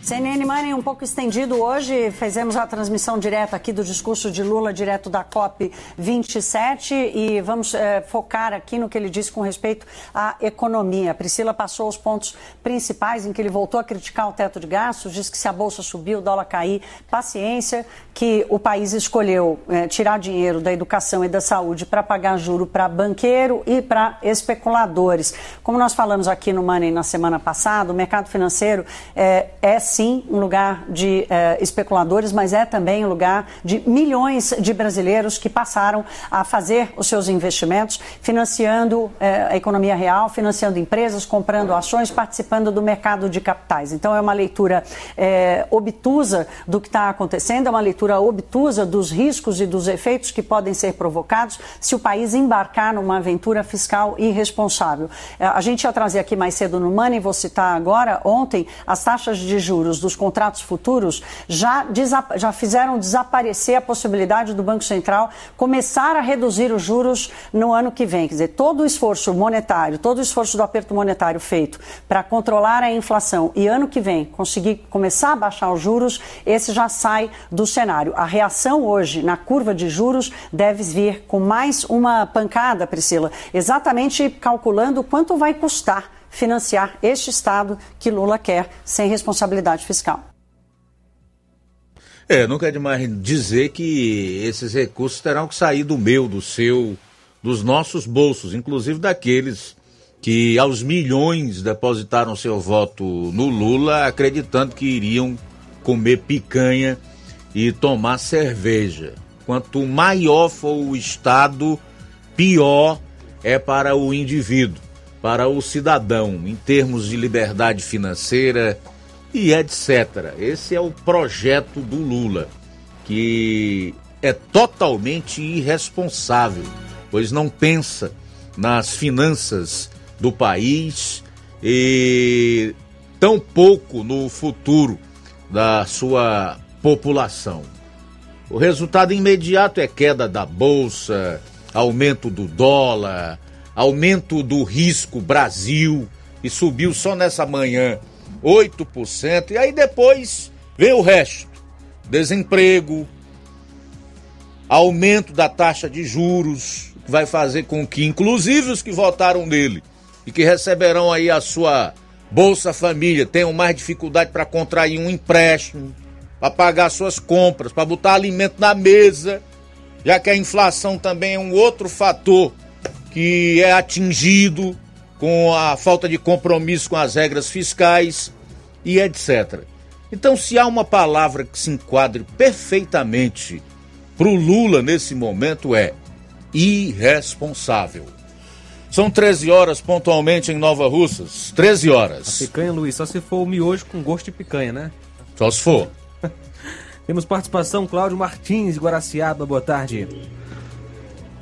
CNN Money um pouco estendido hoje, fizemos a transmissão direta aqui do discurso de Lula, direto da COP 27, e vamos eh, focar aqui no que ele disse com respeito à economia. A Priscila passou os pontos principais em que ele voltou a criticar o teto de gastos, disse que se a bolsa subir, o dólar cair, paciência, que o país escolheu eh, tirar dinheiro da educação e da saúde para pagar juro para banqueiro e para especuladores. Como nós falamos aqui no Money na semana passada, o mercado financeiro eh, é sim um lugar de eh, especuladores, mas é também um lugar de milhões de brasileiros que passaram a fazer os seus investimentos, financiando eh, a economia real, financiando empresas, comprando ações, participando do mercado de capitais. Então é uma leitura eh, obtusa do que está acontecendo, é uma leitura obtusa dos riscos e dos efeitos que podem ser provocados se o país embarcar numa aventura fiscal irresponsável. Eh, a gente ia trazer aqui mais cedo no Money, vou citar agora, ontem, as taxas de juros dos contratos futuros já, já fizeram desaparecer a possibilidade do Banco Central começar a reduzir os juros no ano que vem. Quer dizer, todo o esforço monetário, todo o esforço do aperto monetário feito para controlar a inflação e ano que vem conseguir começar a baixar os juros, esse já sai do cenário. A reação hoje na curva de juros deve vir com mais uma pancada, Priscila, exatamente calculando quanto vai custar financiar este Estado que Lula quer sem responsabilidade fiscal. É, nunca é demais dizer que esses recursos terão que sair do meu, do seu, dos nossos bolsos, inclusive daqueles que aos milhões depositaram seu voto no Lula, acreditando que iriam comer picanha e tomar cerveja. Quanto maior for o Estado, pior é para o indivíduo para o cidadão em termos de liberdade financeira e etc. Esse é o projeto do Lula, que é totalmente irresponsável, pois não pensa nas finanças do país e tão pouco no futuro da sua população. O resultado imediato é queda da bolsa, aumento do dólar, aumento do risco Brasil, e subiu só nessa manhã 8%, e aí depois vem o resto: desemprego, aumento da taxa de juros, que vai fazer com que, inclusive os que votaram nele e que receberão aí a sua Bolsa Família, tenham mais dificuldade para contrair um empréstimo, para pagar suas compras, para botar alimento na mesa, já que a inflação também é um outro fator que é atingido com a falta de compromisso com as regras fiscais e etc. Então, se há uma palavra que se enquadre perfeitamente para o Lula nesse momento é irresponsável. São 13 horas pontualmente em Nova Russas. 13 horas. A picanha, Luiz, só se for o miojo com gosto de picanha, né? Só se for. Temos participação, Cláudio Martins, Guaraciaba, boa tarde.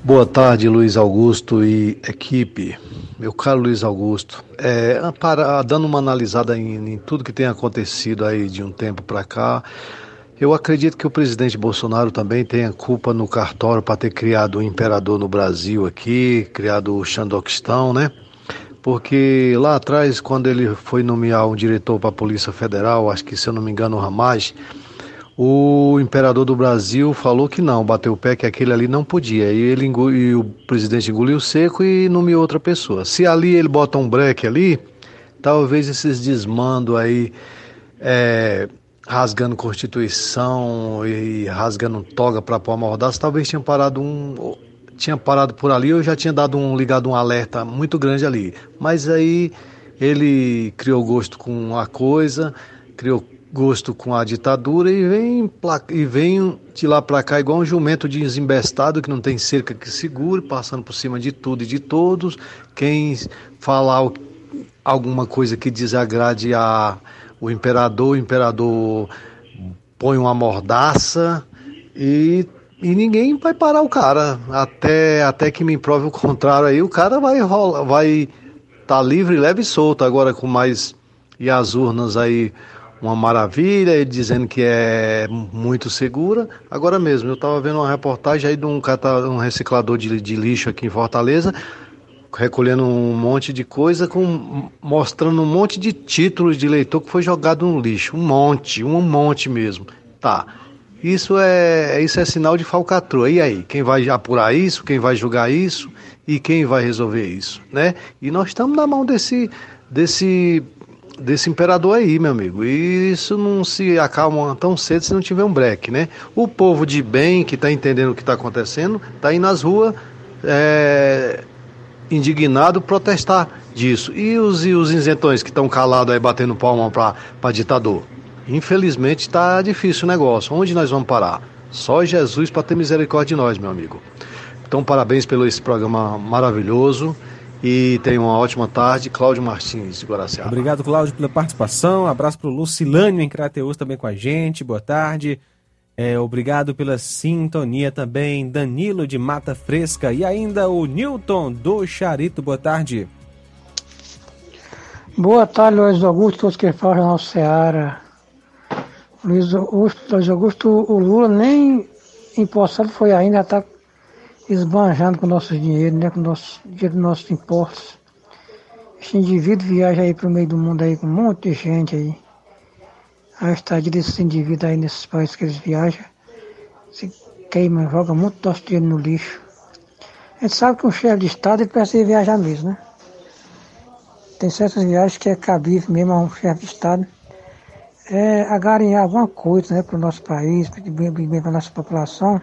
Boa tarde, Luiz Augusto e equipe. Meu caro Luiz Augusto, é, para, dando uma analisada em, em tudo que tem acontecido aí de um tempo para cá, eu acredito que o presidente Bolsonaro também tenha culpa no cartório para ter criado o imperador no Brasil aqui, criado o Xandoquistão, né? Porque lá atrás, quando ele foi nomear um diretor para a Polícia Federal, acho que se eu não me engano o Ramage, o imperador do Brasil falou que não, bateu o pé que aquele ali não podia. E, ele e o presidente engoliu seco e nomeou outra pessoa. Se ali ele bota um breque ali, talvez esses desmando aí, é, rasgando Constituição e rasgando toga para pôr a mordaça, talvez tinha parado um. Tinha parado por ali, eu já tinha dado um ligado um alerta muito grande ali. Mas aí ele criou gosto com a coisa, criou gosto com a ditadura e vem, e vem de lá para cá igual um jumento desembestado que não tem cerca que segure, passando por cima de tudo e de todos. Quem falar alguma coisa que desagrade a, o imperador, o imperador põe uma mordaça e, e ninguém vai parar o cara. Até, até que me prove o contrário aí, o cara vai rolar, vai tá livre, leve e solto agora com mais e as urnas aí uma maravilha, ele dizendo que é muito segura. Agora mesmo, eu estava vendo uma reportagem aí de um, um reciclador de, de lixo aqui em Fortaleza, recolhendo um monte de coisa, com, mostrando um monte de títulos de eleitor que foi jogado no lixo. Um monte, um monte mesmo. Tá. Isso é, isso é sinal de falcatrua. E aí, quem vai apurar isso, quem vai julgar isso e quem vai resolver isso, né? E nós estamos na mão desse, desse, desse imperador aí, meu amigo. E isso não se acalma tão cedo se não tiver um breque, né? O povo de bem que está entendendo o que está acontecendo, está aí nas ruas é, indignado protestar disso. E os, e os isentões que estão calados aí batendo palma para ditador? Infelizmente está difícil o negócio. Onde nós vamos parar? Só Jesus para ter misericórdia de nós, meu amigo. Então, parabéns pelo esse programa maravilhoso e tenha uma ótima tarde. Cláudio Martins, de Guaraciaba. Obrigado, Cláudio, pela participação. abraço para o Lucilânio em Crateus também com a gente. Boa tarde. É, obrigado pela sintonia também, Danilo de Mata Fresca e ainda o Newton do Charito. Boa tarde. Boa tarde, Luiz Augusto, todos que falam no Ceará. Luiz Augusto, Luiz Augusto, o Lula nem empossado foi ainda, está esbanjando com nosso dinheiro, né, com nosso dinheiro dos nossos impostos. Esse indivíduo viaja aí para o meio do mundo aí com um monte de gente aí. A estadia desses indivíduos aí nesses países que eles viajam se queima, joga muito nosso dinheiro no lixo. A gente sabe que um chefe de Estado ele precisa viajar mesmo, né? Tem certas viagens que é cabível mesmo a um chefe de Estado é, agarinhar alguma coisa né, para o nosso país, para a nossa população.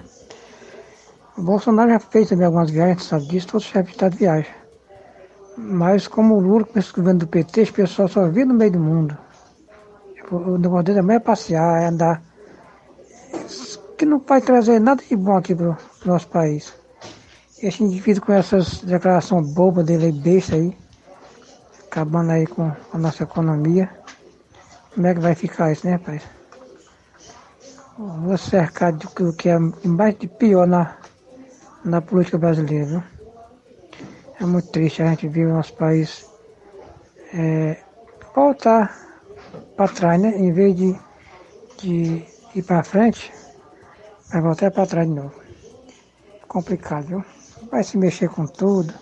O Bolsonaro já fez também algumas viagens, sabe disso, todos os chefes de Estado viajam. Mas como o Lula começou o governo do PT, as pessoas só vivem no meio do mundo. Tipo, o negócio dele também é passear, é andar. Que não vai trazer nada de bom aqui para o nosso país. Esse indivíduo com essas declarações bobas dele besta aí, acabando aí com a nossa economia. Como é que vai ficar isso, né, pai? Vou cercar do que é mais de pior na, na política brasileira? É muito triste a gente ver o nosso país é, voltar para trás, né? Em vez de, de ir para frente, vai voltar para trás de novo. Complicado, viu? Vai se mexer com tudo.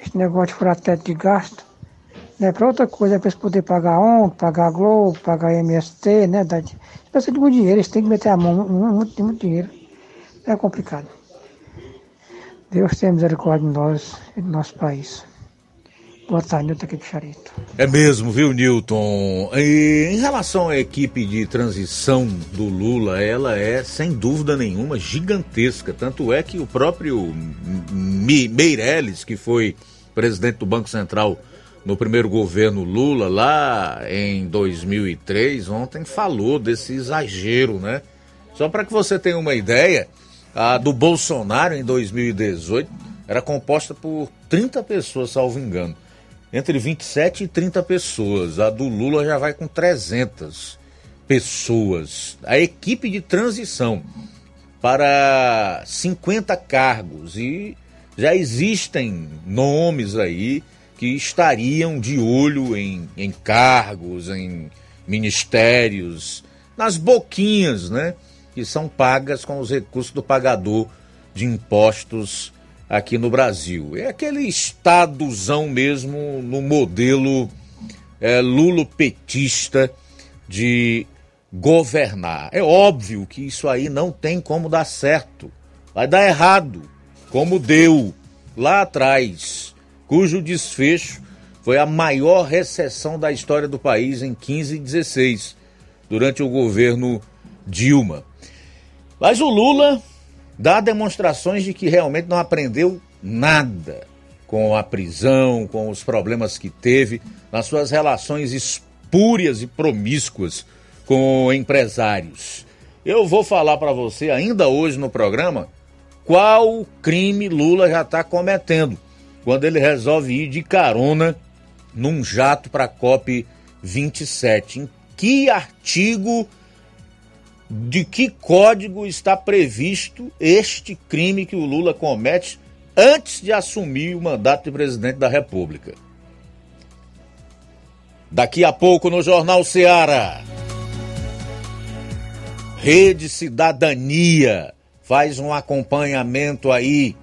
Esse negócio de furar teto de gasto né, para outra coisa, para eles poderem pagar ONG, pagar Globo, pagar MST, né? Da, precisa de muito dinheiro, eles têm que meter a mão, muito, muito dinheiro. É complicado. Deus tenha misericórdia de nós e do nosso país. Boa tarde, Nilton aqui do Charito. É mesmo, viu, Newton? E em relação à equipe de transição do Lula, ela é, sem dúvida nenhuma, gigantesca. Tanto é que o próprio Meirelles, que foi presidente do Banco Central no primeiro governo Lula, lá em 2003, ontem falou desse exagero, né? Só para que você tenha uma ideia, a do Bolsonaro em 2018 era composta por 30 pessoas, salvo engano. Entre 27 e 30 pessoas. A do Lula já vai com 300 pessoas. A equipe de transição para 50 cargos e já existem nomes aí que estariam de olho em, em cargos, em ministérios, nas boquinhas, né? Que são pagas com os recursos do pagador de impostos aqui no Brasil. É aquele estadozão mesmo no modelo é, lulopetista de governar. É óbvio que isso aí não tem como dar certo. Vai dar errado, como deu lá atrás cujo desfecho foi a maior recessão da história do país em 15 e 16, durante o governo Dilma. Mas o Lula dá demonstrações de que realmente não aprendeu nada com a prisão, com os problemas que teve nas suas relações espúrias e promíscuas com empresários. Eu vou falar para você ainda hoje no programa qual crime Lula já está cometendo quando ele resolve ir de carona num jato para a COP 27. Em que artigo de que código está previsto este crime que o Lula comete antes de assumir o mandato de presidente da República? Daqui a pouco no Jornal Ceará. Rede Cidadania faz um acompanhamento aí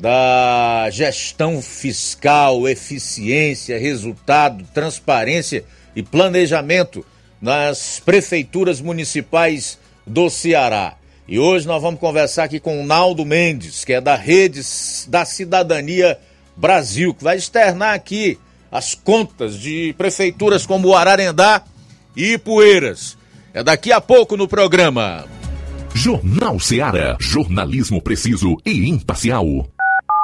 da gestão fiscal, eficiência, resultado, transparência e planejamento nas prefeituras municipais do Ceará. E hoje nós vamos conversar aqui com o Naldo Mendes, que é da Rede da Cidadania Brasil, que vai externar aqui as contas de prefeituras como Ararendá e Ipueiras. É daqui a pouco no programa. Jornal Ceará, jornalismo preciso e imparcial.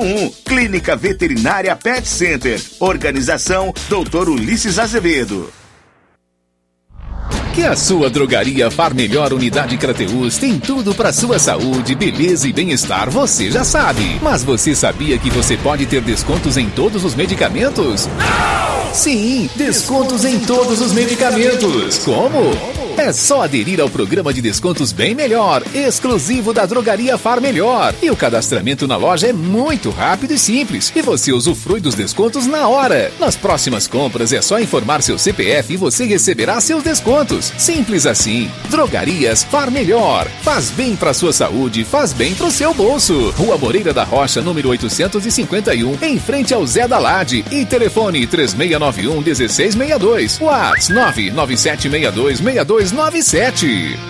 981658401. Clínica Veterinária Pet Center. Organização Dr. Ulisses Azevedo. Que a sua drogaria Far Melhor Unidade Crateus tem tudo para sua saúde, beleza e bem-estar, você já sabe. Mas você sabia que você pode ter descontos em todos os medicamentos? Não! Sim, descontos em todos os medicamentos. Como? É só aderir ao programa de descontos Bem Melhor, exclusivo da Drogaria Far Melhor. E o cadastramento na loja é muito rápido e simples. E você usufrui dos descontos na hora. Nas próximas compras é só informar seu CPF e você receberá seus descontos. Simples assim. Drogarias Far Melhor. Faz bem para sua saúde, faz bem para o seu bolso. Rua Moreira da Rocha, número 851, em frente ao Zé da Lade. E telefone 3691 1662. WhatsApp 99762 6297.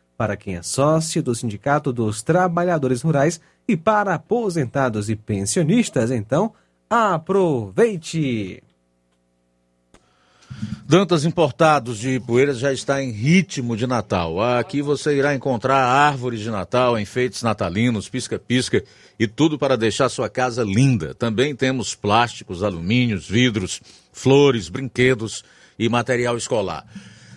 para quem é sócio do Sindicato dos Trabalhadores Rurais e para aposentados e pensionistas. Então, aproveite! Dantas Importados de Poeiras já está em ritmo de Natal. Aqui você irá encontrar árvores de Natal, enfeites natalinos, pisca-pisca e tudo para deixar sua casa linda. Também temos plásticos, alumínios, vidros, flores, brinquedos e material escolar.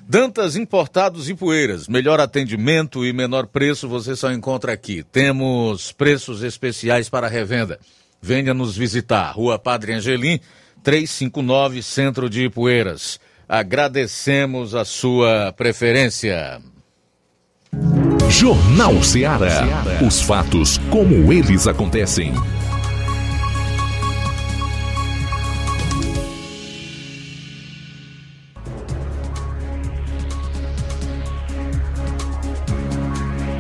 Dantas Importados e Poeiras. Melhor atendimento e menor preço você só encontra aqui. Temos preços especiais para revenda. Venha nos visitar. Rua Padre Angelim, 359, Centro de Ipueiras. Agradecemos a sua preferência. Jornal Ceará. Os fatos como eles acontecem.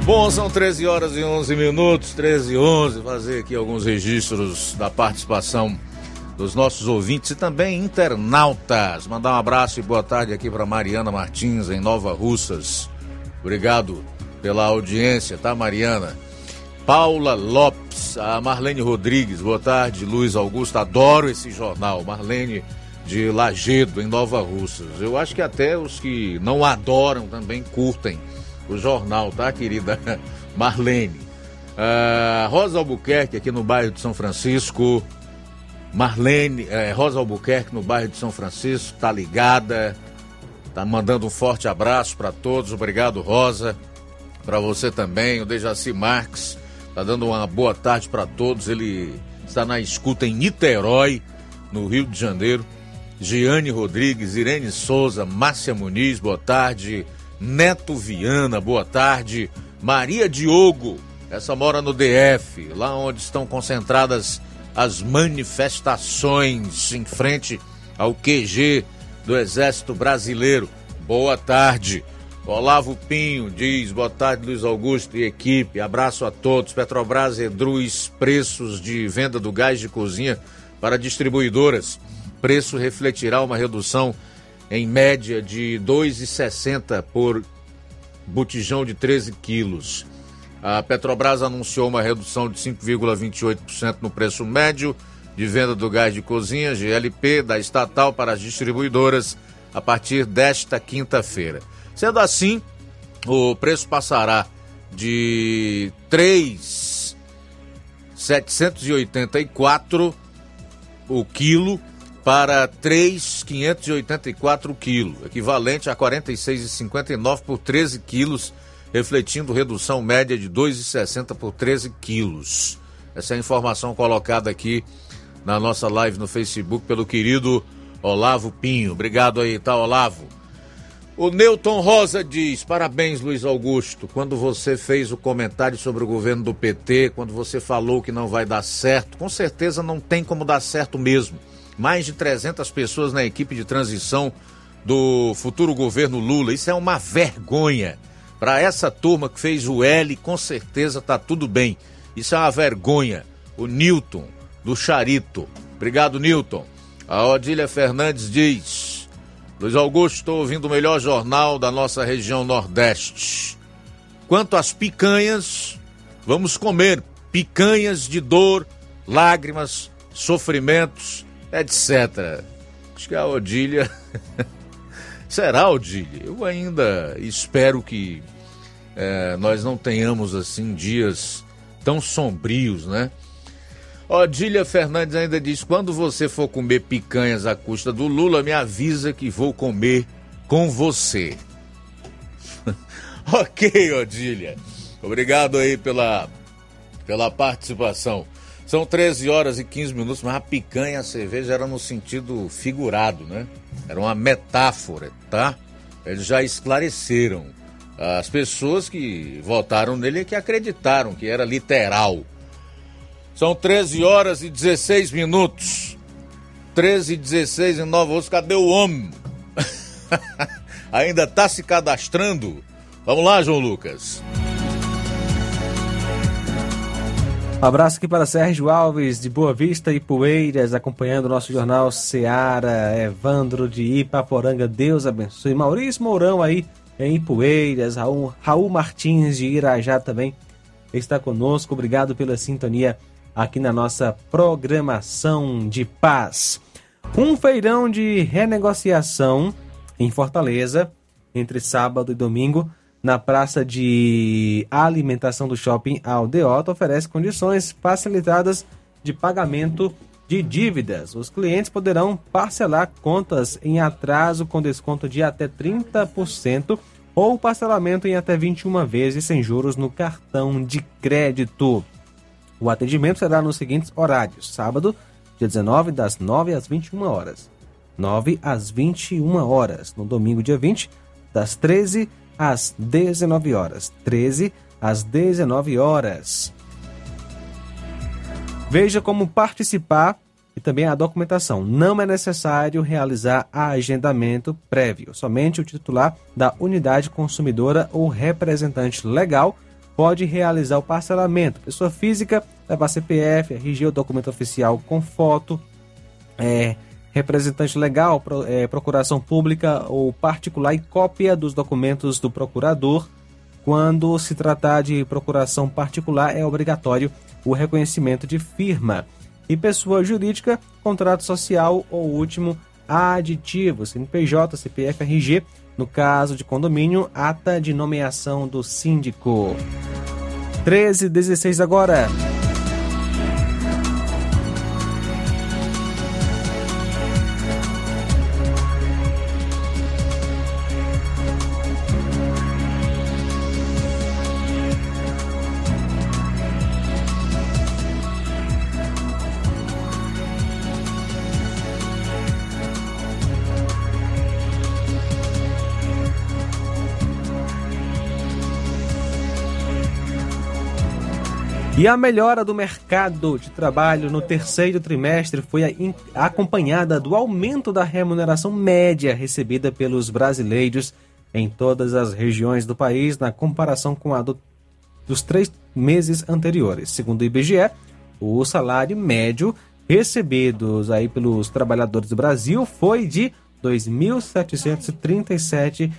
Bom, são 13 horas e 11 minutos, 13 e 11. Fazer aqui alguns registros da participação dos nossos ouvintes e também internautas. Mandar um abraço e boa tarde aqui para Mariana Martins, em Nova Russas. Obrigado pela audiência, tá, Mariana? Paula Lopes a Marlene Rodrigues, boa tarde, Luiz Augusto, adoro esse jornal. Marlene de Lagedo, em Nova Russas. Eu acho que até os que não adoram também curtem o jornal, tá, querida Marlene? Uh, Rosa Albuquerque, aqui no bairro de São Francisco. Marlene, eh, Rosa Albuquerque, no bairro de São Francisco, tá ligada, tá mandando um forte abraço para todos. Obrigado, Rosa. Para você também, o Dejaci Marques, tá dando uma boa tarde para todos. Ele está na escuta em Niterói, no Rio de Janeiro. Giane Rodrigues, Irene Souza, Márcia Muniz, boa tarde. Neto Viana, boa tarde. Maria Diogo, essa mora no DF, lá onde estão concentradas as manifestações em frente ao QG do Exército Brasileiro. Boa tarde. Olavo Pinho diz: boa tarde, Luiz Augusto e equipe. Abraço a todos. Petrobras reduz preços de venda do gás de cozinha para distribuidoras preço refletirá uma redução em média de R$ 2,60 por botijão de 13 quilos. A Petrobras anunciou uma redução de 5,28% no preço médio de venda do gás de cozinha, GLP, da estatal para as distribuidoras a partir desta quinta-feira. Sendo assim, o preço passará de 3,784 o quilo para 3,584 quilos, equivalente a 46,59 por 13 quilos, refletindo redução média de 2,60 por 13 quilos. Essa é a informação colocada aqui na nossa live no Facebook pelo querido Olavo Pinho. Obrigado aí, tá, Olavo? O Newton Rosa diz: Parabéns, Luiz Augusto. Quando você fez o comentário sobre o governo do PT, quando você falou que não vai dar certo, com certeza não tem como dar certo mesmo mais de 300 pessoas na equipe de transição do futuro governo Lula. Isso é uma vergonha. Para essa turma que fez o L, com certeza tá tudo bem. Isso é uma vergonha. O Newton, do Charito. Obrigado, Newton. A Odília Fernandes diz: Luiz Augusto, estou ouvindo o melhor jornal da nossa região Nordeste. Quanto às picanhas, vamos comer picanhas de dor, lágrimas, sofrimentos etc. Acho que a Odília. Será, Odília? Eu ainda espero que é, nós não tenhamos assim dias tão sombrios, né? Odília Fernandes ainda diz: quando você for comer picanhas à custa do Lula, me avisa que vou comer com você. ok, Odília. Obrigado aí pela, pela participação. São 13 horas e 15 minutos, mas a picanha, a cerveja era no sentido figurado, né? Era uma metáfora, tá? Eles já esclareceram. As pessoas que votaram nele e que acreditaram que era literal. São 13 horas e 16 minutos. 13 e 16 em Nova Osso. Cadê o homem? Ainda tá se cadastrando? Vamos lá, João Lucas. Abraço aqui para Sérgio Alves, de Boa Vista e Poeiras, acompanhando o nosso jornal Seara, Evandro de Ipaporanga, Deus abençoe. Maurício Mourão aí em Ipueiras, Raul, Raul Martins de Irajá também está conosco. Obrigado pela sintonia aqui na nossa programação de paz. Um feirão de renegociação em Fortaleza, entre sábado e domingo, na praça de alimentação do shopping Aldeota oferece condições facilitadas de pagamento de dívidas. Os clientes poderão parcelar contas em atraso com desconto de até 30% ou parcelamento em até 21 vezes sem juros no cartão de crédito. O atendimento será nos seguintes horários: sábado, dia 19, das 9 às 21 horas. 9 às 21 horas. No domingo, dia 20, das 13 às às 19 horas. 13 às 19 horas. Veja como participar e também a documentação. Não é necessário realizar agendamento prévio. Somente o titular da unidade consumidora ou representante legal pode realizar o parcelamento. Pessoa física, levar CPF, RG ou documento oficial com foto, é, representante legal, é, procuração pública ou particular e cópia dos documentos do procurador Quando se tratar de procuração particular, é obrigatório o reconhecimento de firma. E pessoa jurídica, contrato social ou último aditivo, CNPJ, CPF, RG, no caso de condomínio, ata de nomeação do síndico. 13 16 agora. E a melhora do mercado de trabalho no terceiro trimestre foi acompanhada do aumento da remuneração média recebida pelos brasileiros em todas as regiões do país na comparação com a do, dos três meses anteriores. Segundo o IBGE, o salário médio recebidos aí pelos trabalhadores do Brasil foi de R$ 2.737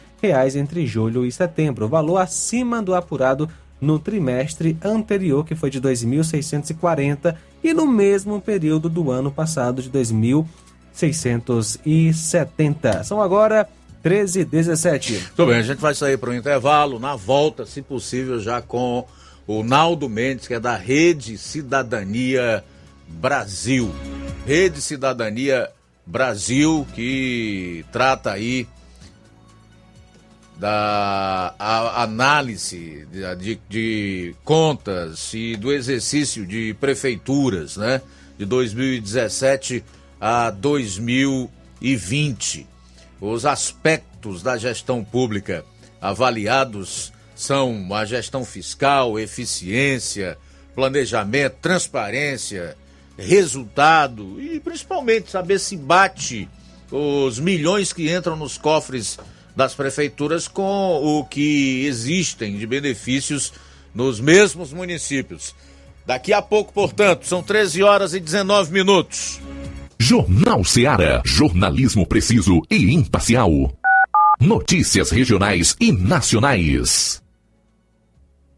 entre julho e setembro, valor acima do apurado no trimestre anterior, que foi de 2.640, e no mesmo período do ano passado, de 2.670. São agora 13 e 17. Tudo bem, a gente vai sair para o intervalo, na volta, se possível, já com o Naldo Mendes, que é da Rede Cidadania Brasil. Rede Cidadania Brasil, que trata aí da análise de, de, contas e do exercício de prefeituras, né? De 2017 a 2020. Os aspectos da gestão pública avaliados são a gestão fiscal, eficiência, planejamento, transparência, resultado e principalmente saber se bate os milhões que entram nos cofres das prefeituras com o que existem de benefícios nos mesmos municípios. Daqui a pouco, portanto, são 13 horas e 19 minutos. Jornal Seara. Jornalismo preciso e imparcial. Notícias regionais e nacionais.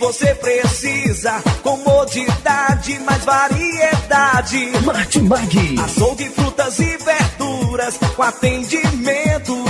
Você precisa. Comodidade, mais variedade. Martimag. Açougue, frutas e verduras com atendimento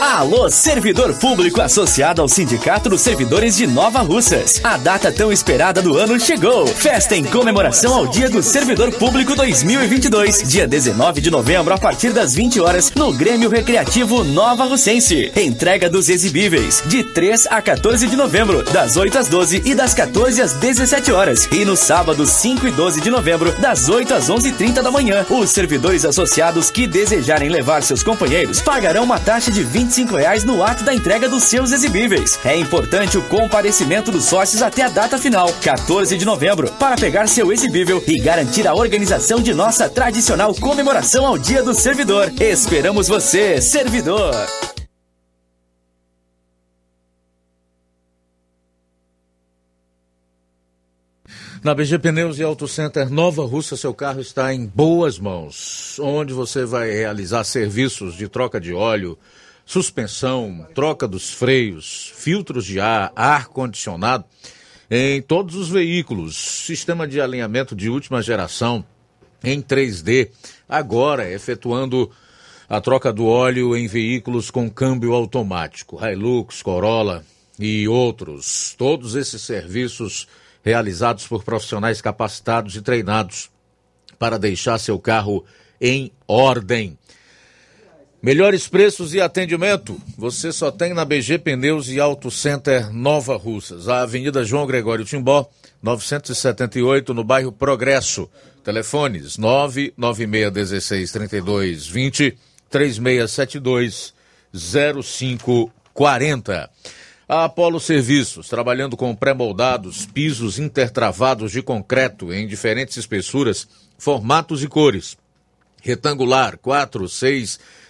Alô, servidor público associado ao Sindicato dos Servidores de Nova Russas. A data tão esperada do ano chegou. Festa em comemoração ao Dia do Servidor Público 2022, dia 19 de novembro, a partir das 20 horas, no Grêmio Recreativo Nova Russense. Entrega dos exibíveis, de 3 a 14 de novembro, das 8 às 12 e das 14 às 17 horas. E no sábado, 5 e 12 de novembro, das 8 às 11h30 da manhã. Os servidores associados que desejarem levar seus companheiros pagarão uma taxa de 25 reais no ato da entrega dos seus exibíveis. É importante o comparecimento dos sócios até a data final, 14 de novembro, para pegar seu exibível e garantir a organização de nossa tradicional comemoração ao Dia do Servidor. Esperamos você, servidor! Na BG Pneus e Auto Center Nova Russa, seu carro está em boas mãos, onde você vai realizar serviços de troca de óleo, suspensão, troca dos freios, filtros de ar, ar-condicionado em todos os veículos, sistema de alinhamento de última geração em 3D, agora efetuando a troca do óleo em veículos com câmbio automático, Hilux, Corolla e outros. Todos esses serviços realizados por profissionais capacitados e treinados para deixar seu carro em ordem. Melhores preços e atendimento você só tem na BG Pneus e Auto Center Nova Russas, a Avenida João Gregório Timbó, 978, no bairro Progresso. Telefones 996163220, 3672 0540. A Apolo Serviços, trabalhando com pré-moldados, pisos intertravados de concreto em diferentes espessuras, formatos e cores. Retangular, 4, 6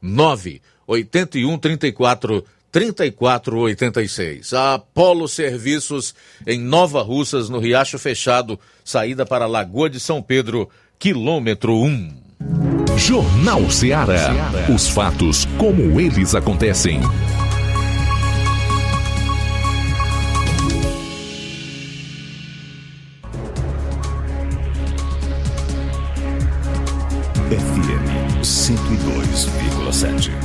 9 81 34 34 86. A Apolo Serviços em Nova Russas, no Riacho Fechado, saída para Lagoa de São Pedro, quilômetro 1. Jornal Ceará. Os fatos como eles acontecem. 102,7.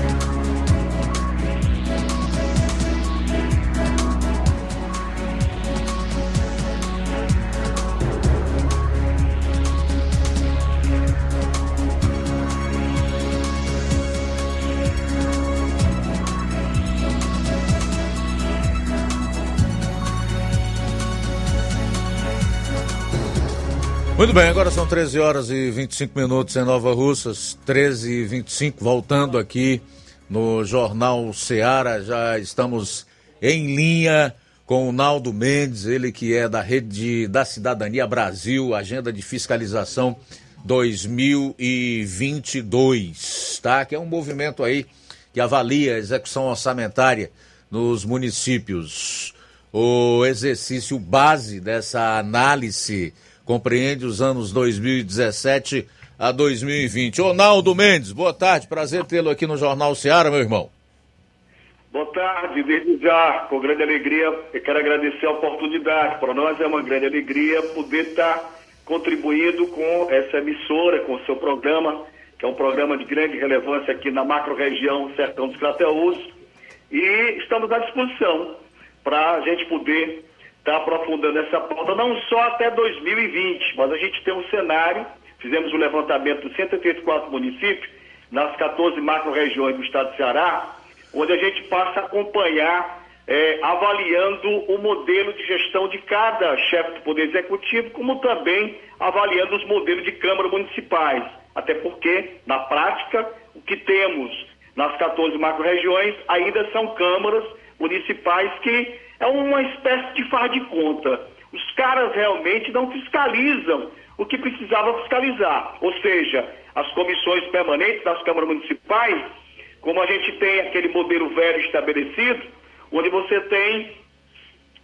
Bem, agora são 13 horas e 25 minutos em Nova Russas, 13 e 25, voltando aqui no Jornal Seara, já estamos em linha com o Naldo Mendes, ele que é da Rede da Cidadania Brasil, Agenda de Fiscalização 2022, tá? Que é um movimento aí que avalia a execução orçamentária nos municípios. O exercício base dessa análise compreende os anos 2017 a 2020. Ronaldo Mendes, boa tarde, prazer tê-lo aqui no Jornal Seara, meu irmão. Boa tarde, desde já, com grande alegria, eu quero agradecer a oportunidade. Para nós é uma grande alegria poder estar contribuindo com essa emissora, com o seu programa, que é um programa de grande relevância aqui na macro-região Sertão dos Crateús. E estamos à disposição para a gente poder está aprofundando essa pauta, não só até 2020, mas a gente tem um cenário, fizemos um levantamento de 184 municípios, nas 14 macro-regiões do estado de Ceará, onde a gente passa a acompanhar, é, avaliando o modelo de gestão de cada chefe do Poder Executivo, como também avaliando os modelos de câmaras municipais. Até porque, na prática, o que temos nas 14 macro-regiões ainda são câmaras municipais que é uma espécie de faz de conta. Os caras realmente não fiscalizam o que precisava fiscalizar. Ou seja, as comissões permanentes das câmaras municipais como a gente tem aquele modelo velho estabelecido, onde você tem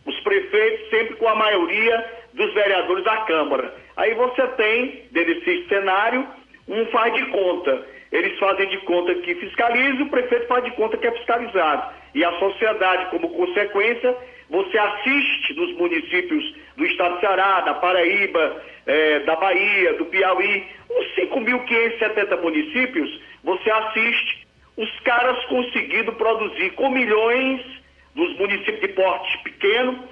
os prefeitos sempre com a maioria dos vereadores da Câmara. Aí você tem, desse cenário, um faz de conta. Eles fazem de conta que fiscaliza, o prefeito faz de conta que é fiscalizado. E a sociedade, como consequência, você assiste nos municípios do estado do Ceará, da Paraíba, eh, da Bahia, do Piauí, os 5.570 municípios, você assiste os caras conseguindo produzir com milhões dos municípios de porte pequeno,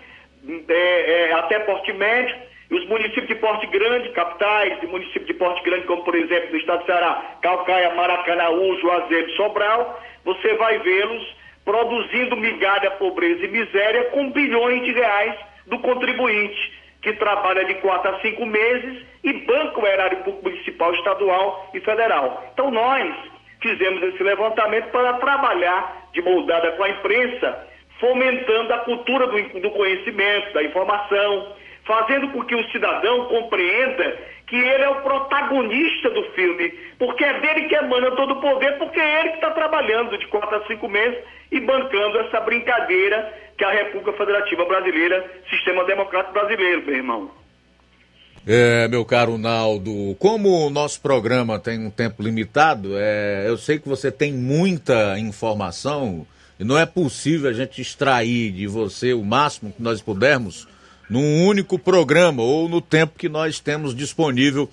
é, é, até porte médio, e os municípios de porte grande, capitais, e municípios de porte grande, como por exemplo no estado do Ceará, Calcaia, Maracanaú, Juazeiro Sobral, você vai vê-los produzindo migalha, pobreza e miséria com bilhões de reais do contribuinte, que trabalha de quatro a cinco meses e banca o erário público municipal, estadual e federal. Então nós fizemos esse levantamento para trabalhar de moldada com a imprensa, fomentando a cultura do, do conhecimento, da informação, fazendo com que o cidadão compreenda que ele é o protagonista do filme, porque é dele que emana todo o poder, porque é ele que está trabalhando de quatro a cinco meses e bancando essa brincadeira que a República Federativa Brasileira, sistema democrático brasileiro, meu irmão. É, meu caro Naldo, como o nosso programa tem um tempo limitado, é, eu sei que você tem muita informação e não é possível a gente extrair de você o máximo que nós pudermos num único programa ou no tempo que nós temos disponível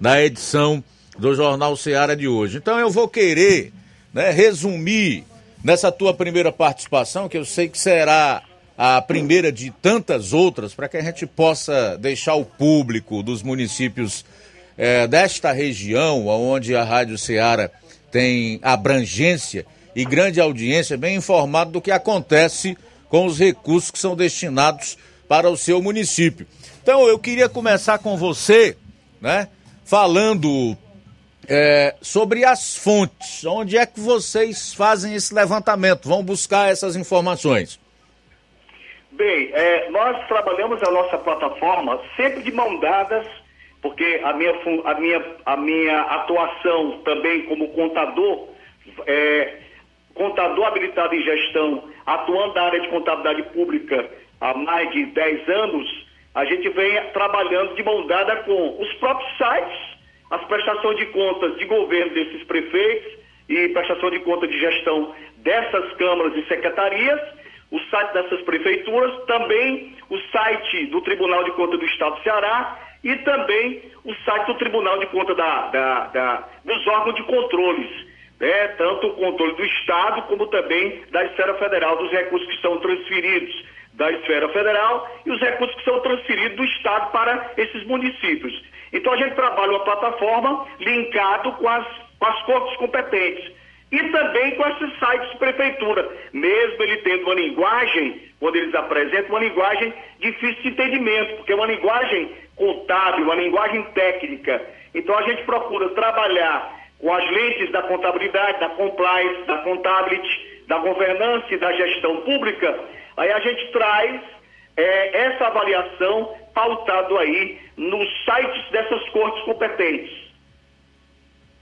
na edição do Jornal Seara de hoje. Então eu vou querer né, resumir nessa tua primeira participação, que eu sei que será a primeira de tantas outras, para que a gente possa deixar o público dos municípios é, desta região, onde a Rádio Ceará tem abrangência e grande audiência, bem informado do que acontece com os recursos que são destinados para o seu município. Então eu queria começar com você, né, falando é, sobre as fontes. Onde é que vocês fazem esse levantamento? Vão buscar essas informações? Bem, é, nós trabalhamos a nossa plataforma sempre de mão dadas, porque a minha, a minha, a minha atuação também como contador, é, contador habilitado em gestão, atuando na área de contabilidade pública há mais de 10 anos, a gente vem trabalhando de mão dada com os próprios sites, as prestações de contas de governo desses prefeitos e prestação de conta de gestão dessas câmaras e secretarias, o site dessas prefeituras, também o site do Tribunal de Contas do Estado do Ceará e também o site do Tribunal de Contas da, da, da, dos órgãos de controles, né? tanto o controle do Estado como também da esfera federal, dos recursos que são transferidos da esfera federal e os recursos que são transferidos do Estado para esses municípios. Então a gente trabalha uma plataforma linkado com as, com as cortes competentes e também com esses sites de prefeitura, mesmo ele tendo uma linguagem, quando eles apresentam, uma linguagem difícil de entendimento, porque é uma linguagem contábil, uma linguagem técnica. Então a gente procura trabalhar com as lentes da contabilidade, da compliance, da contabilidade, da governança e da gestão pública, aí a gente traz é, essa avaliação pautado aí nos sites dessas cortes competentes.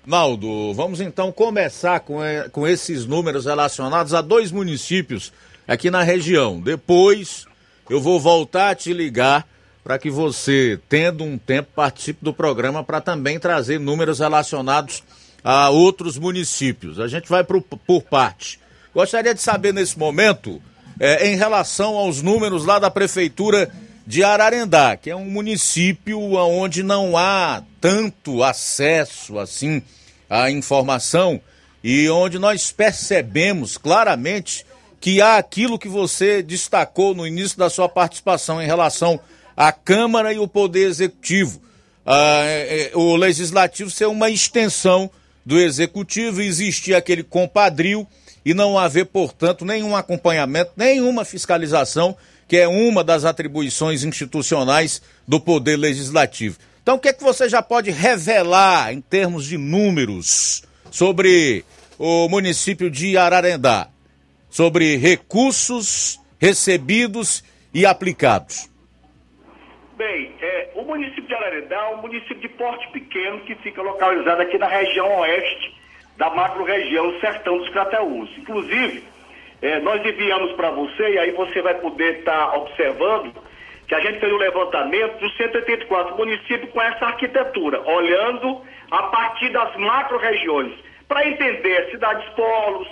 Naldo, vamos então começar com, com esses números relacionados a dois municípios aqui na região. Depois eu vou voltar a te ligar para que você, tendo um tempo, participe do programa para também trazer números relacionados a outros municípios. A gente vai por, por parte. Gostaria de saber nesse momento, é, em relação aos números lá da Prefeitura de Ararendá, que é um município onde não há tanto acesso assim à informação e onde nós percebemos claramente que há aquilo que você destacou no início da sua participação em relação à Câmara e o Poder Executivo. Ah, é, é, o Legislativo ser uma extensão do Executivo, existir aquele compadrio e não haver, portanto, nenhum acompanhamento, nenhuma fiscalização que é uma das atribuições institucionais do Poder Legislativo. Então, o que é que você já pode revelar em termos de números sobre o município de Ararendá? Sobre recursos recebidos e aplicados? Bem, é, o município de Ararendá é um município de porte pequeno que fica localizado aqui na região oeste da macro-região Sertão dos Crateús. Inclusive, eh, nós enviamos para você, e aí você vai poder estar tá observando, que a gente fez um levantamento dos 184 municípios com essa arquitetura, olhando a partir das macro-regiões, para entender cidades polos,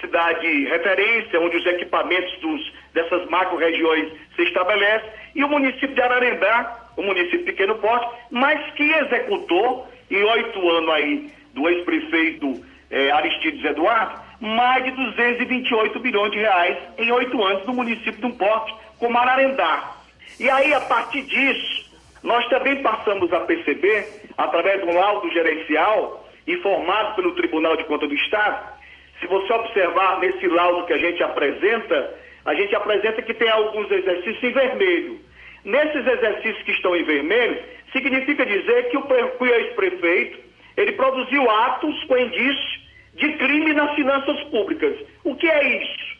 cidade referência, onde os equipamentos dos, dessas macro-regiões se estabelecem, e o município de Ararendá, um município pequeno porte, mas que executou, em oito anos aí, do ex-prefeito eh, Aristides Eduardo, mais de 228 bilhões de reais em oito anos no município de um porte como Ararendá. E aí, a partir disso, nós também passamos a perceber, através de um laudo gerencial, informado pelo Tribunal de Contas do Estado, se você observar nesse laudo que a gente apresenta, a gente apresenta que tem alguns exercícios em vermelho. Nesses exercícios que estão em vermelho, significa dizer que o ex-prefeito, ele produziu atos com indícios de crime nas finanças públicas. O que é isso?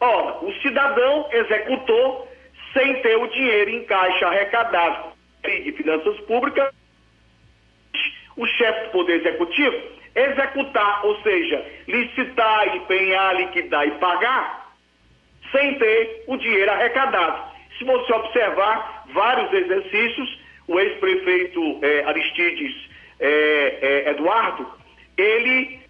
Ora, o cidadão executou sem ter o dinheiro em caixa arrecadado de finanças públicas, o chefe do Poder Executivo executar, ou seja, licitar, empenhar, liquidar e pagar, sem ter o dinheiro arrecadado. Se você observar vários exercícios, o ex-prefeito eh, Aristides eh, eh, Eduardo, ele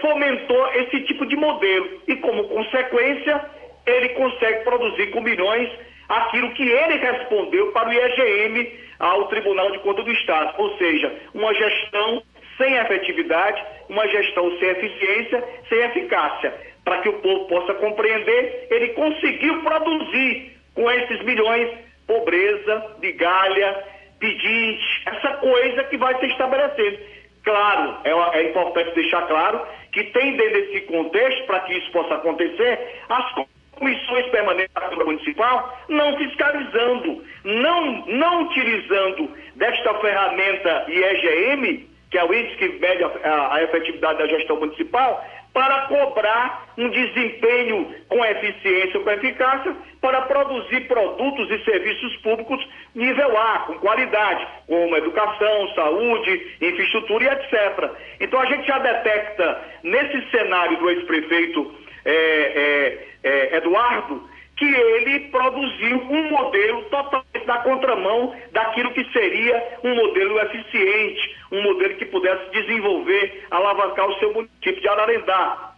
fomentou esse tipo de modelo e, como consequência, ele consegue produzir com milhões aquilo que ele respondeu para o IEGM ao Tribunal de Contas do Estado, ou seja, uma gestão sem efetividade, uma gestão sem eficiência, sem eficácia. Para que o povo possa compreender, ele conseguiu produzir com esses milhões pobreza, migalha, pedinte, essa coisa que vai se estabelecendo. Claro, é, é importante deixar claro que tem dentro desse contexto, para que isso possa acontecer, as comissões permanentes da Câmara Municipal não fiscalizando, não, não utilizando desta ferramenta IEGM, que é o índice que mede a, a, a efetividade da gestão municipal, para cobrar um desempenho com eficiência, com eficácia, para produzir produtos e serviços públicos nível A, com qualidade, como educação, saúde, infraestrutura e etc. Então a gente já detecta nesse cenário do ex-prefeito é, é, é, Eduardo que ele produziu um modelo totalmente na contramão daquilo que seria um modelo eficiente, um modelo que pudesse desenvolver, alavancar o seu município de Ararendá.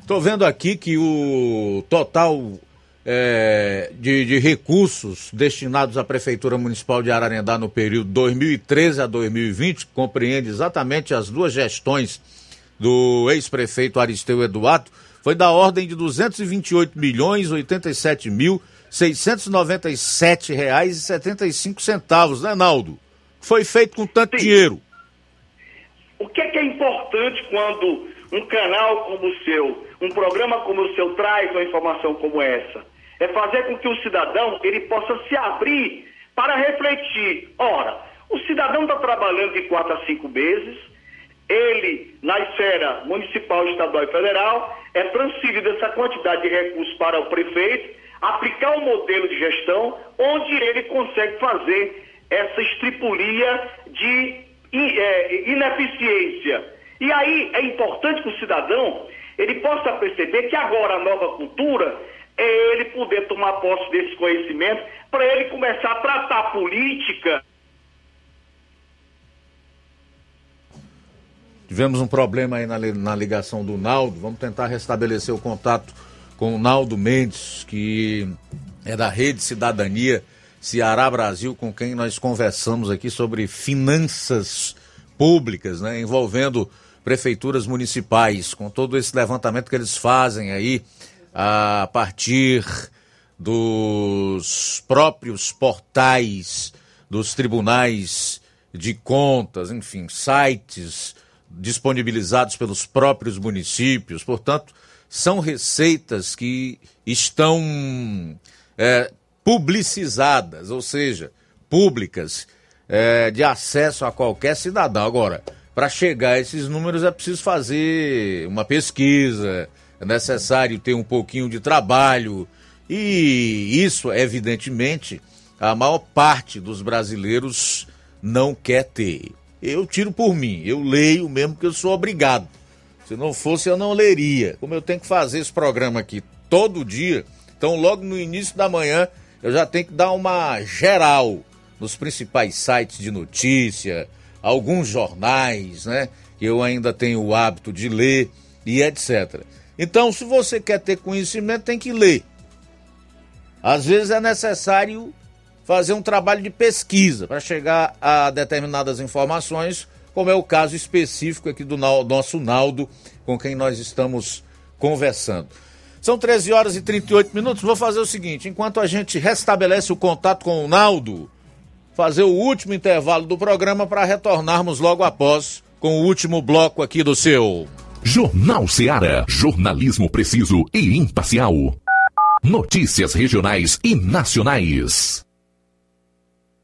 Estou vendo aqui que o total é, de, de, recursos destinados à Prefeitura Municipal de Ararendá no período 2013 a 2020, que compreende exatamente as duas gestões do ex-prefeito Aristeu Eduardo, foi da ordem de 228 milhões 87 mil 697 reais e 75 centavos, né, Naldo? Foi feito com tanto Sim. dinheiro. O que é, que é importante quando um canal como o seu, um programa como o seu traz uma informação como essa? É fazer com que o cidadão ele possa se abrir para refletir. Ora, o cidadão está trabalhando de quatro a cinco meses, ele, na esfera municipal, estadual e federal, é transferido essa quantidade de recursos para o prefeito, aplicar um modelo de gestão onde ele consegue fazer essa estripulia de é, ineficiência. E aí é importante que o cidadão ele possa perceber que agora a nova cultura é ele poder tomar posse desse conhecimento para ele começar a tratar a política Tivemos um problema aí na, na ligação do Naldo. Vamos tentar restabelecer o contato com o Naldo Mendes, que é da Rede Cidadania Ceará Brasil, com quem nós conversamos aqui sobre finanças públicas, né, envolvendo prefeituras municipais, com todo esse levantamento que eles fazem aí a partir dos próprios portais dos tribunais de contas, enfim, sites disponibilizados pelos próprios municípios. Portanto, são receitas que estão é, publicizadas, ou seja, públicas, é, de acesso a qualquer cidadão. Agora, para chegar a esses números é preciso fazer uma pesquisa, é necessário ter um pouquinho de trabalho. E isso, evidentemente, a maior parte dos brasileiros não quer ter. Eu tiro por mim. Eu leio mesmo porque eu sou obrigado. Se não fosse, eu não leria. Como eu tenho que fazer esse programa aqui todo dia, então logo no início da manhã eu já tenho que dar uma geral nos principais sites de notícia, alguns jornais, né? Que eu ainda tenho o hábito de ler e etc. Então, se você quer ter conhecimento, tem que ler. Às vezes é necessário fazer um trabalho de pesquisa para chegar a determinadas informações, como é o caso específico aqui do nosso Naldo, com quem nós estamos conversando. São 13 horas e 38 minutos. Vou fazer o seguinte: enquanto a gente restabelece o contato com o Naldo, fazer o último intervalo do programa para retornarmos logo após com o último bloco aqui do seu. Jornal Seara. Jornalismo preciso e imparcial. Notícias regionais e nacionais.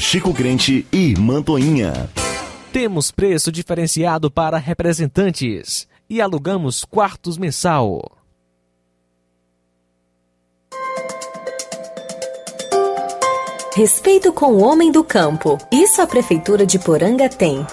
Chico Crente e Mantoinha. Temos preço diferenciado para representantes e alugamos quartos mensal. Respeito com o homem do campo. Isso a Prefeitura de Poranga tem.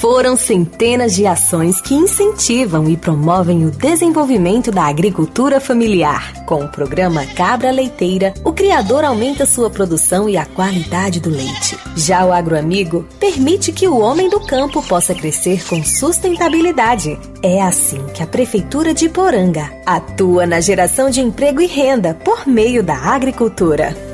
Foram centenas de ações que incentivam e promovem o desenvolvimento da agricultura familiar. Com o programa Cabra Leiteira, o criador aumenta sua produção e a qualidade do leite. Já o agroamigo permite que o homem do campo possa crescer com sustentabilidade. É assim que a Prefeitura de Poranga atua na geração de emprego e renda por meio da agricultura.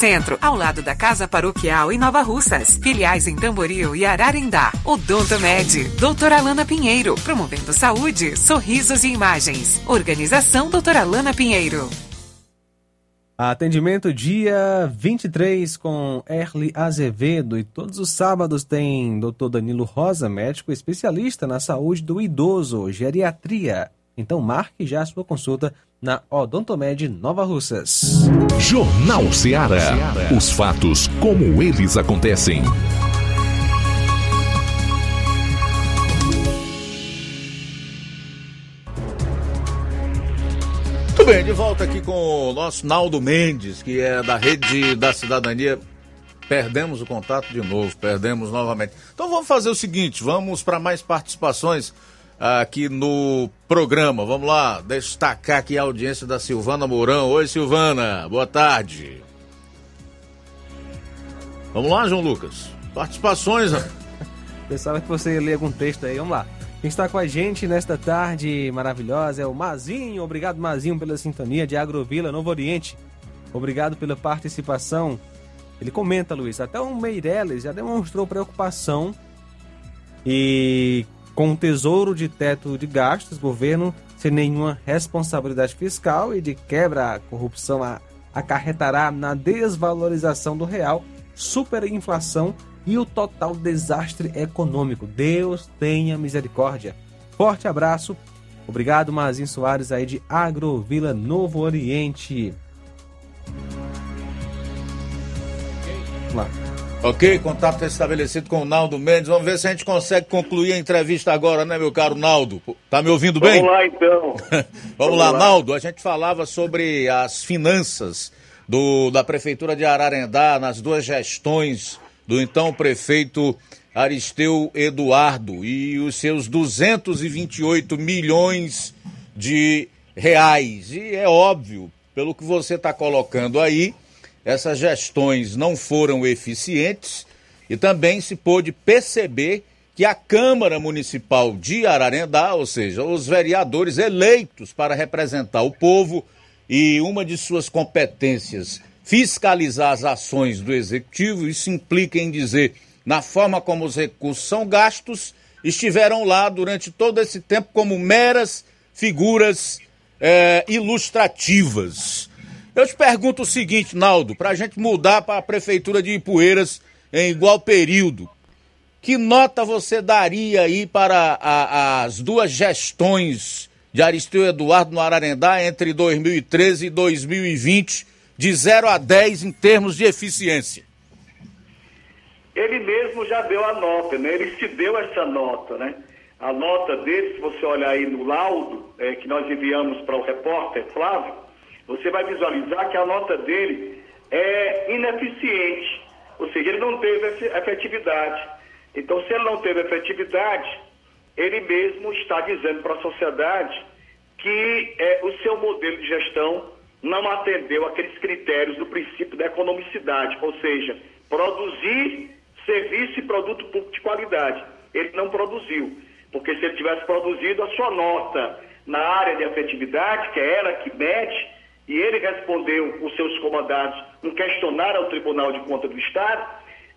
Centro, ao lado da Casa Paroquial em Nova Russas. Filiais em Tamboril e Ararindá. Odonto Med, doutora Alana Pinheiro, promovendo saúde, sorrisos e imagens. Organização doutora Alana Pinheiro. Atendimento dia 23 com Erli Azevedo e todos os sábados tem Dr. Danilo Rosa, médico especialista na saúde do idoso, geriatria. Então marque já a sua consulta na Odontomed Nova Russas. Jornal Ceará. Os fatos como eles acontecem. Muito bem, de volta aqui com o nosso Naldo Mendes, que é da Rede da Cidadania. Perdemos o contato de novo, perdemos novamente. Então vamos fazer o seguinte, vamos para mais participações aqui no programa. Vamos lá, destacar aqui a audiência da Silvana Mourão. Oi, Silvana, boa tarde. Vamos lá, João Lucas. Participações. Pensava que você ia ler algum texto aí, vamos lá. Quem está com a gente nesta tarde maravilhosa é o Mazinho. Obrigado, Mazinho, pela sintonia de Agrovila Novo Oriente. Obrigado pela participação. Ele comenta, Luiz, até o Meirelles já demonstrou preocupação e com o tesouro de teto de gastos, governo sem nenhuma responsabilidade fiscal e de quebra a corrupção acarretará na desvalorização do real, superinflação e o total desastre econômico. Deus tenha misericórdia. Forte abraço. Obrigado, Mazinho Soares aí de Agrovila Novo Oriente. Vamos lá. Ok, contato estabelecido com o Naldo Mendes. Vamos ver se a gente consegue concluir a entrevista agora, né, meu caro Naldo? Tá me ouvindo bem? Vamos lá, então. Vamos, Vamos lá, lá, Naldo. A gente falava sobre as finanças do, da Prefeitura de Ararendá nas duas gestões do então prefeito Aristeu Eduardo e os seus 228 milhões de reais. E é óbvio, pelo que você está colocando aí, essas gestões não foram eficientes e também se pôde perceber que a Câmara Municipal de Ararendá, ou seja, os vereadores eleitos para representar o povo e uma de suas competências fiscalizar as ações do executivo, isso implica em dizer na forma como os recursos são gastos, estiveram lá durante todo esse tempo como meras figuras é, ilustrativas. Eu te pergunto o seguinte, Naldo, para a gente mudar para a Prefeitura de Ipueiras em igual período, que nota você daria aí para a, as duas gestões de Aristeu Eduardo no Ararendá entre 2013 e 2020, de 0 a 10 em termos de eficiência? Ele mesmo já deu a nota, né? Ele se deu essa nota, né? A nota dele, se você olhar aí no laudo é, que nós enviamos para o repórter Flávio, você vai visualizar que a nota dele é ineficiente, ou seja, ele não teve efetividade. Então, se ele não teve efetividade, ele mesmo está dizendo para a sociedade que é, o seu modelo de gestão não atendeu aqueles critérios do princípio da economicidade, ou seja, produzir serviço e produto público de qualidade. Ele não produziu, porque se ele tivesse produzido a sua nota na área de efetividade, que é ela que mede, e ele respondeu os seus comandados no questionário ao Tribunal de Contas do Estado,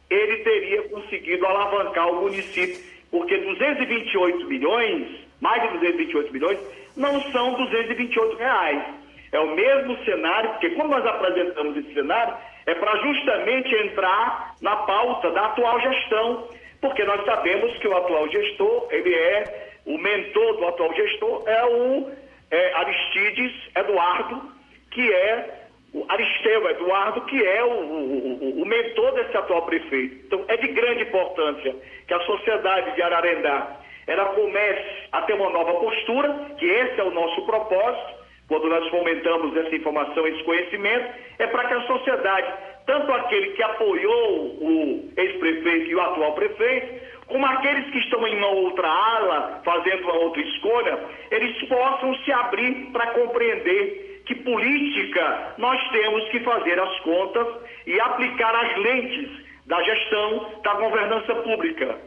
ele teria conseguido alavancar o município, porque 228 milhões, mais de 228 milhões, não são 228 reais. É o mesmo cenário, porque quando nós apresentamos esse cenário, é para justamente entrar na pauta da atual gestão, porque nós sabemos que o atual gestor, ele é, o mentor do atual gestor é o é, Aristides Eduardo, que é o Aristeu Eduardo, que é o, o, o, mentor desse atual prefeito. Então, é de grande importância que a sociedade de Ararendá ela comece a ter uma nova postura, que esse é o nosso propósito, quando nós fomentamos essa informação, esse conhecimento, é para que a sociedade, tanto aquele que apoiou o ex-prefeito e o atual prefeito, como aqueles que estão em uma outra ala, fazendo uma outra escolha, eles possam se abrir para compreender que política nós temos que fazer as contas e aplicar as lentes da gestão da governança pública.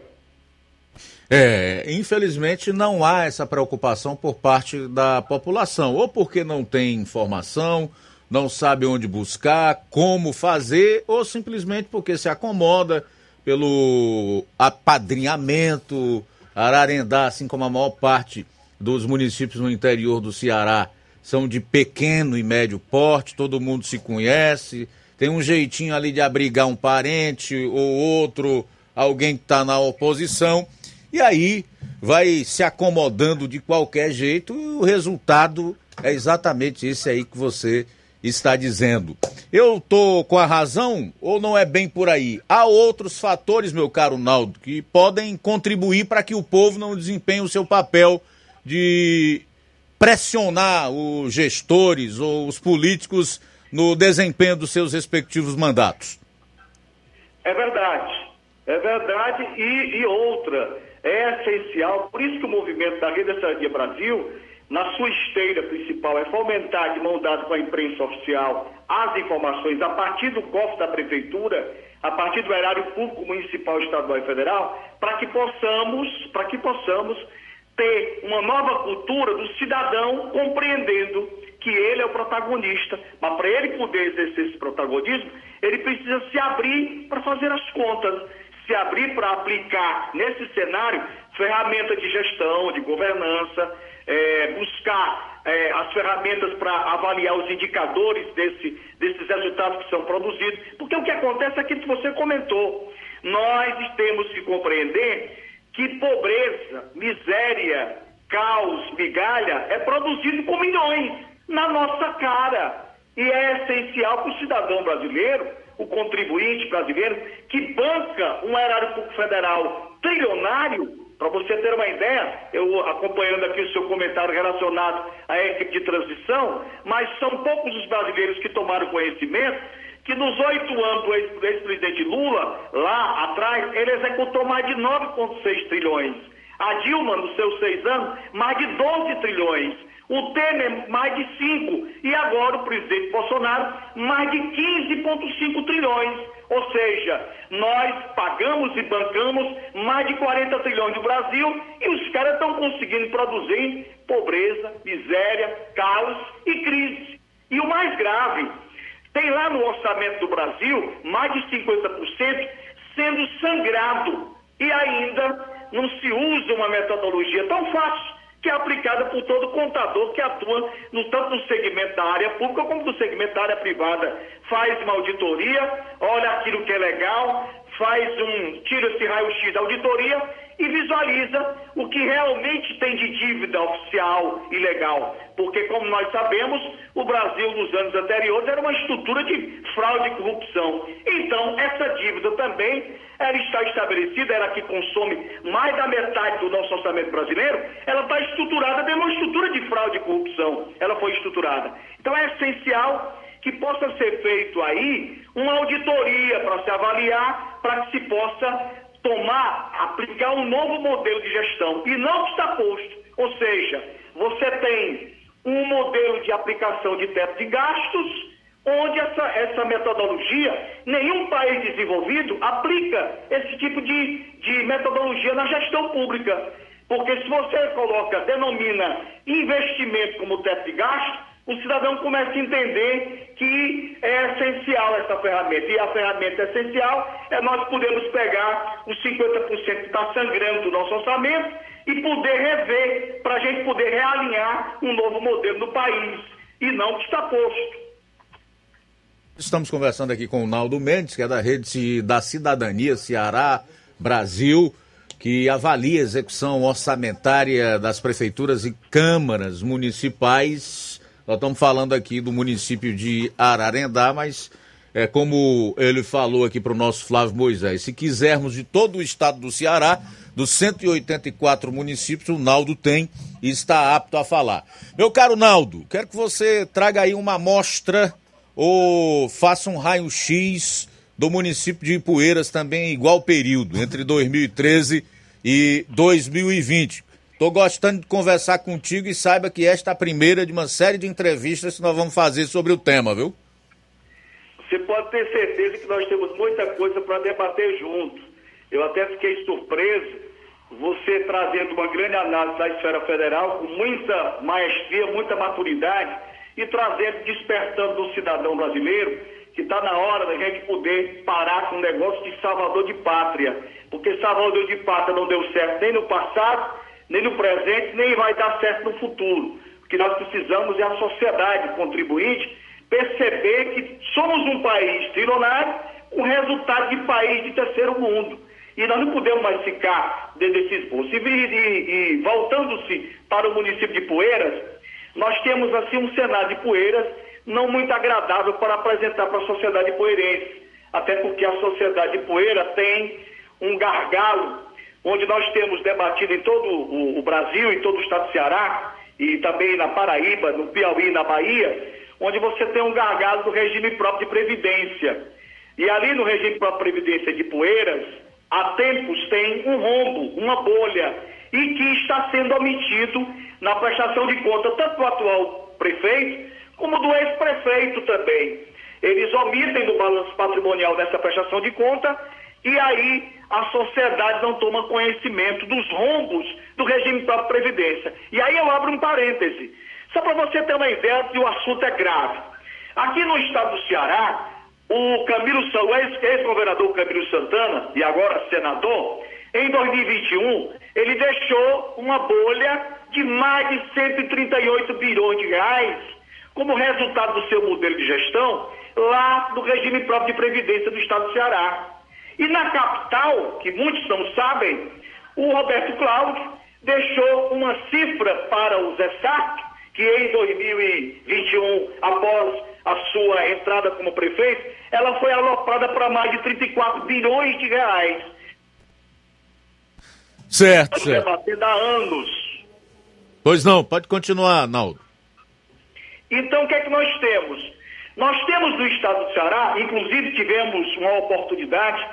É, infelizmente não há essa preocupação por parte da população, ou porque não tem informação, não sabe onde buscar, como fazer, ou simplesmente porque se acomoda pelo apadrinhamento. Ararendá, assim como a maior parte dos municípios no interior do Ceará, são de pequeno e médio porte, todo mundo se conhece, tem um jeitinho ali de abrigar um parente ou outro, alguém que está na oposição, e aí vai se acomodando de qualquer jeito e o resultado é exatamente esse aí que você está dizendo. Eu tô com a razão ou não é bem por aí? Há outros fatores, meu caro Naldo, que podem contribuir para que o povo não desempenhe o seu papel de pressionar os gestores ou os políticos no desempenho dos seus respectivos mandatos. É verdade, é verdade e, e outra, é essencial, por isso que o movimento da Rede Cidadania Brasil, na sua esteira principal, é fomentar de mão dada com a imprensa oficial as informações a partir do cofre da prefeitura, a partir do erário público municipal, estadual e federal, para que possamos, para que possamos ter uma nova cultura do cidadão compreendendo que ele é o protagonista. Mas para ele poder exercer esse protagonismo, ele precisa se abrir para fazer as contas, se abrir para aplicar nesse cenário ferramentas de gestão, de governança, é, buscar é, as ferramentas para avaliar os indicadores desse, desses resultados que são produzidos. Porque o que acontece é aquilo que você comentou. Nós temos que compreender que pobreza, miséria, caos, migalha é produzido com milhões na nossa cara. E é essencial para o cidadão brasileiro, o contribuinte brasileiro, que banca um erário público federal trilionário, para você ter uma ideia, eu acompanhando aqui o seu comentário relacionado à equipe de transição, mas são poucos os brasileiros que tomaram conhecimento que nos oito anos do ex-presidente Lula, lá atrás, ele executou mais de 9,6 trilhões. A Dilma, nos seus seis anos, mais de 12 trilhões. O Temer, mais de 5. E agora o presidente Bolsonaro, mais de 15,5 trilhões. Ou seja, nós pagamos e bancamos mais de 40 trilhões do Brasil e os caras estão conseguindo produzir pobreza, miséria, caos e crise. E o mais grave, tem lá no orçamento do Brasil mais de 50% sendo sangrado e ainda não se usa uma metodologia tão fácil que é aplicada por todo contador que atua no, tanto no segmento da área pública como no segmento da área privada. Faz uma auditoria, olha aquilo que é legal, faz um, tira esse raio-x da auditoria e visualiza o que realmente tem de dívida oficial e legal. Porque, como nós sabemos, o Brasil nos anos anteriores era uma estrutura de fraude e corrupção. Então, essa dívida também ela está estabelecida, ela que consome mais da metade do nosso orçamento brasileiro, ela está estruturada dentro de uma estrutura de fraude e corrupção. Ela foi estruturada. Então, é essencial que possa ser feito aí uma auditoria para se avaliar, para que se possa tomar, aplicar um novo modelo de gestão e não está posto. Ou seja, você tem um modelo de aplicação de teto de gastos, onde essa, essa metodologia, nenhum país desenvolvido aplica esse tipo de, de metodologia na gestão pública. Porque se você coloca, denomina investimento como teto de gastos, o cidadão começa a entender que é essencial essa ferramenta. E a ferramenta essencial é nós podermos pegar os 50% que está sangrando do nosso orçamento e poder rever, para a gente poder realinhar um novo modelo no país, e não o que está posto. Estamos conversando aqui com o Naldo Mendes, que é da Rede da Cidadania Ceará Brasil, que avalia a execução orçamentária das prefeituras e câmaras municipais nós estamos falando aqui do município de Ararendá, mas é como ele falou aqui para o nosso Flávio Moisés, se quisermos de todo o estado do Ceará, dos 184 municípios, o Naldo tem e está apto a falar. Meu caro Naldo, quero que você traga aí uma amostra ou faça um raio-x do município de Ipueiras também igual período, entre 2013 e 2020. Estou gostando de conversar contigo e saiba que esta é a primeira de uma série de entrevistas que nós vamos fazer sobre o tema, viu? Você pode ter certeza que nós temos muita coisa para debater juntos. Eu até fiquei surpreso você trazendo uma grande análise da esfera federal com muita maestria, muita maturidade e trazendo, despertando no cidadão brasileiro que está na hora da gente poder parar com o negócio de salvador de pátria. Porque salvador de pátria não deu certo nem no passado, nem no presente, nem vai dar certo no futuro. O que nós precisamos é a sociedade contribuinte perceber que somos um país trilionário com resultado de país de terceiro mundo. E nós não podemos mais ficar dentro desse esboço. E, e, e voltando-se para o município de Poeiras, nós temos assim um cenário de Poeiras não muito agradável para apresentar para a sociedade poeirense. Até porque a sociedade de Poeira tem um gargalo, onde nós temos debatido em todo o, Brasil, em todo o estado do Ceará, e também na Paraíba, no Piauí, na Bahia, onde você tem um gargalo do regime próprio de previdência. E ali no regime próprio de previdência de Poeiras, há tempos tem um rombo, uma bolha, e que está sendo omitido na prestação de conta tanto do atual prefeito como do ex-prefeito também. Eles omitem no balanço patrimonial dessa prestação de conta e aí a sociedade não toma conhecimento dos rombos do regime próprio Previdência. E aí eu abro um parêntese, só para você ter uma ideia de o assunto é grave. Aqui no estado do Ceará, o Camilo, o ex-governador Camilo Santana, e agora senador, em 2021, ele deixou uma bolha de mais de 138 bilhões de reais como resultado do seu modelo de gestão lá do regime próprio de previdência do estado do Ceará. E na capital, que muitos não sabem, o Roberto Cláudio deixou uma cifra para o ZESAC, que em 2021, após a sua entrada como prefeito, ela foi aloprada para mais de 34 bilhões de reais. Certo, certo. há anos. Pois não, pode continuar, Naldo. Então, o que é que nós temos? Nós temos no estado do Ceará, inclusive tivemos uma oportunidade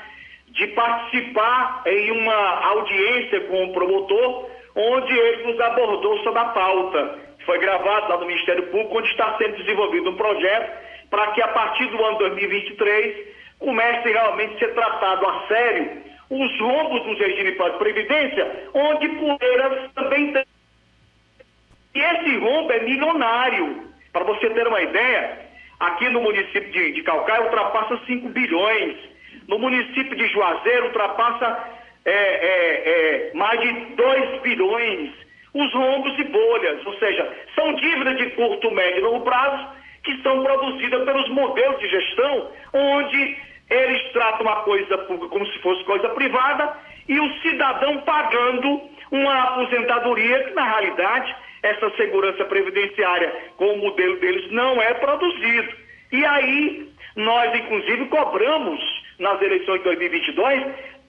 de participar em uma audiência com o promotor, onde ele nos abordou sobre a pauta. Foi gravado lá no Ministério Público, onde está sendo desenvolvido um projeto para que a partir do ano 2023 comece realmente a ser tratado a sério os rombos no regime de previdência, onde Poeiras também tem. E esse rombo é milionário. Para você ter uma ideia, aqui no município de, de Calcaia ultrapassa 5 bilhões. No município de Juazeiro ultrapassa é, é, é, mais de 2 bilhões. Os rombos e bolhas, ou seja, são dívidas de curto, médio e longo prazo que são produzidas pelos modelos de gestão, onde eles tratam a coisa pública como se fosse coisa privada e o cidadão pagando uma aposentadoria que, na realidade, essa segurança previdenciária com o modelo deles não é produzido. E aí, nós, inclusive, cobramos nas eleições de 2022,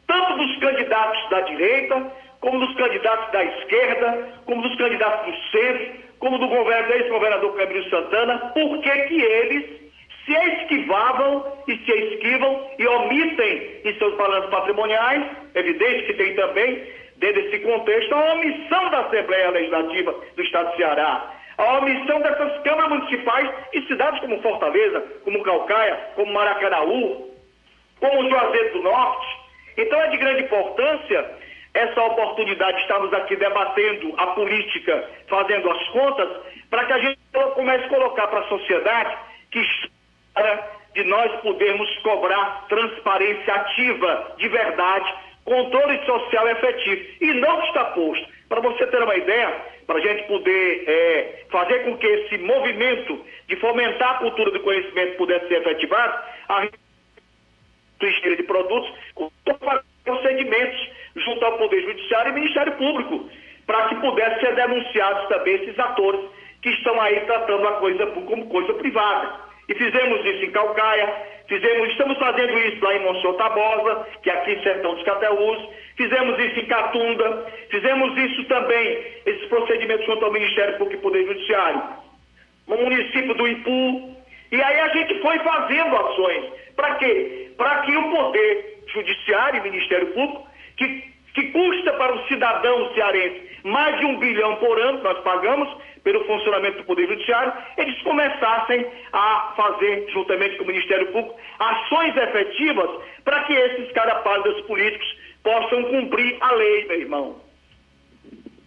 tanto dos candidatos da direita, como dos candidatos da esquerda, como dos candidatos do centro, como do governador, ex-governador Camilo Santana, por que eles se esquivavam e se esquivam e omitem em seus balanços patrimoniais, evidente que tem também dentro desse contexto, a omissão da Assembleia Legislativa do Estado de Ceará, a omissão dessas câmaras municipais e cidades como Fortaleza, como Calcaia, como Maracanaú, como Juazeiro do Norte. Então é de grande importância essa oportunidade de estarmos aqui debatendo a política, fazendo as contas, para que a gente comece a colocar para a sociedade que está de nós podermos cobrar transparência ativa, de verdade, controle social efetivo. E não está posto. Para você ter uma ideia, para a gente poder é, fazer com que esse movimento de fomentar a cultura do conhecimento pudesse ser efetivado, a indústria de produtos procedimentos junto ao Poder Judiciário e Ministério Público, para que pudessem ser denunciados também esses atores que estão aí tratando a coisa como coisa privada. E fizemos isso em Calcaia, fizemos, estamos fazendo isso lá em Monsenhor Tabosa, que é aqui em Sertão dos Cateús, fizemos isso em Catunda, fizemos isso também, esses procedimentos junto ao Ministério Público e Poder Judiciário, no município do Ipu, e aí a gente foi fazendo ações. Para quê? Para que o Poder Judiciário e Ministério Público, que, que custa para o cidadão cearense mais de um bilhão por ano, nós pagamos pelo funcionamento do Poder Judiciário, eles começassem a fazer, juntamente com o Ministério Público, ações efetivas para que esses carapálidas políticos possam cumprir a lei, meu irmão.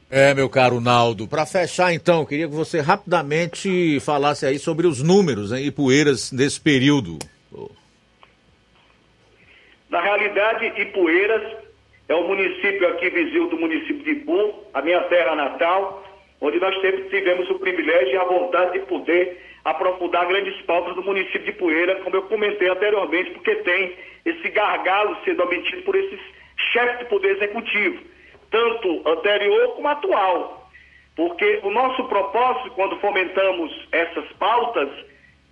É, meu caro Naldo. Para fechar, então, queria que você rapidamente falasse aí sobre os números em Ipueiras nesse período. Na realidade, Ipueiras é o município aqui vizinho do município de Ipu, a minha terra natal, onde nós tivemos o privilégio e a vontade de poder aprofundar grandes pautas do município de Poeira, como eu comentei anteriormente, porque tem esse gargalo sendo obtido por esses chefes do Poder Executivo, tanto anterior como atual. Porque o nosso propósito, quando fomentamos essas pautas,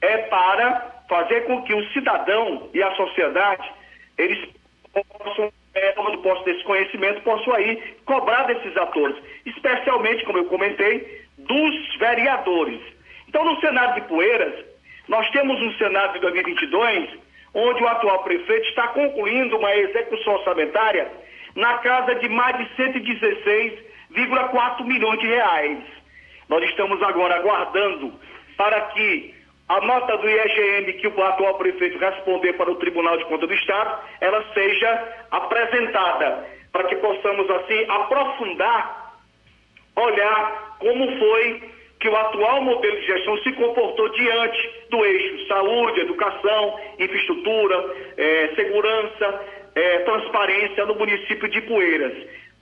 é para fazer com que o cidadão e a sociedade, eles possam é, tomando posse desse conhecimento, posso aí cobrar desses atores, especialmente, como eu comentei, dos vereadores. Então, no Senado de Poeiras, nós temos um Senado de 2022, onde o atual prefeito está concluindo uma execução orçamentária na casa de mais de 116,4 milhões de reais. Nós estamos agora aguardando para que a nota do IEGM que o atual prefeito responder para o Tribunal de Contas do Estado, ela seja apresentada, para que possamos, assim, aprofundar, olhar como foi que o atual modelo de gestão se comportou diante do eixo saúde, educação, infraestrutura, eh, segurança, eh, transparência no município de Poeiras.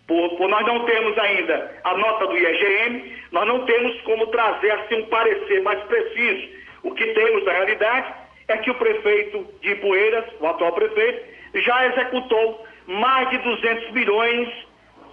Por, por, nós não temos ainda a nota do IEGM, nós não temos como trazer assim um parecer mais preciso o que temos na realidade é que o prefeito de Ipueiras, o atual prefeito, já executou mais de 200 milhões,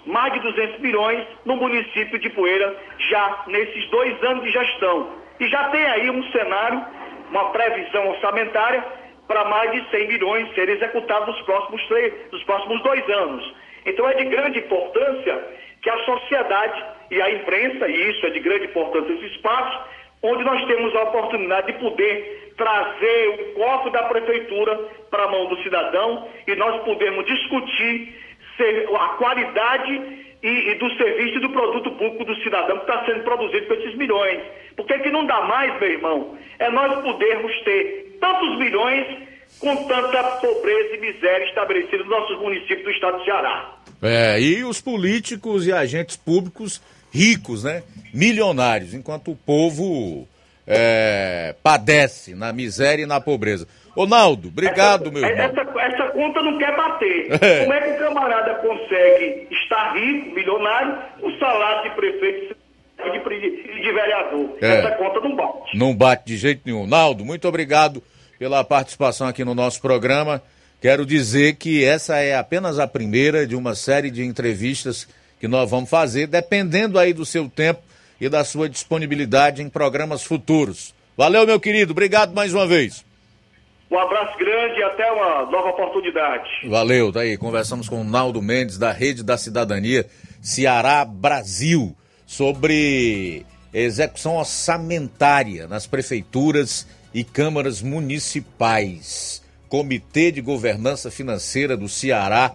mais de 200 milhões no município de Poeira, já nesses dois anos de gestão. E já tem aí um cenário, uma previsão orçamentária para mais de 100 milhões serem executados nos próximos, três, nos próximos dois anos. Então é de grande importância que a sociedade e a imprensa, e isso é de grande importância esse espaço, onde nós temos a oportunidade de poder trazer o cofre da prefeitura para a mão do cidadão e nós podemos discutir a qualidade e, e, do serviço e do produto público do cidadão que está sendo produzido por esses milhões. Porque que não dá mais, meu irmão, é nós podermos ter tantos milhões com tanta pobreza e miséria estabelecida nos nossos municípios do estado do Ceará. É, e os políticos e agentes públicos ricos, né? Milionários, enquanto o povo é, padece na miséria e na pobreza. Ronaldo, obrigado, essa, meu irmão. Essa, essa, conta não quer bater. É. Como é que o camarada consegue estar rico, milionário, o salário de prefeito e de, de, vereador? É. Essa conta não bate. Não bate de jeito nenhum. Naldo, muito obrigado pela participação aqui no nosso programa. Quero dizer que essa é apenas a primeira de uma série de entrevistas que nós vamos fazer, dependendo aí do seu tempo e da sua disponibilidade em programas futuros. Valeu, meu querido. Obrigado mais uma vez. Um abraço grande e até uma nova oportunidade. Valeu, tá aí. Conversamos com o Naldo Mendes, da Rede da Cidadania Ceará Brasil, sobre execução orçamentária nas prefeituras e câmaras municipais. Comitê de Governança Financeira do Ceará,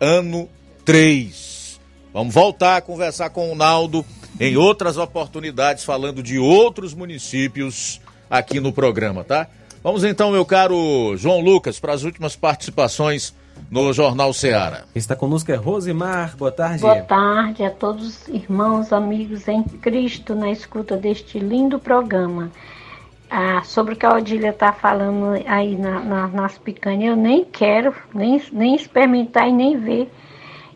ano 3. Vamos voltar a conversar com o Naldo em outras oportunidades, falando de outros municípios aqui no programa, tá? Vamos então, meu caro João Lucas, para as últimas participações no Jornal Ceará. Está conosco é Rosimar, boa tarde. Boa tarde a todos os irmãos, amigos em Cristo na escuta deste lindo programa. Ah, sobre o que a Odília está falando aí na, na, nas picanhas, eu nem quero nem, nem experimentar e nem ver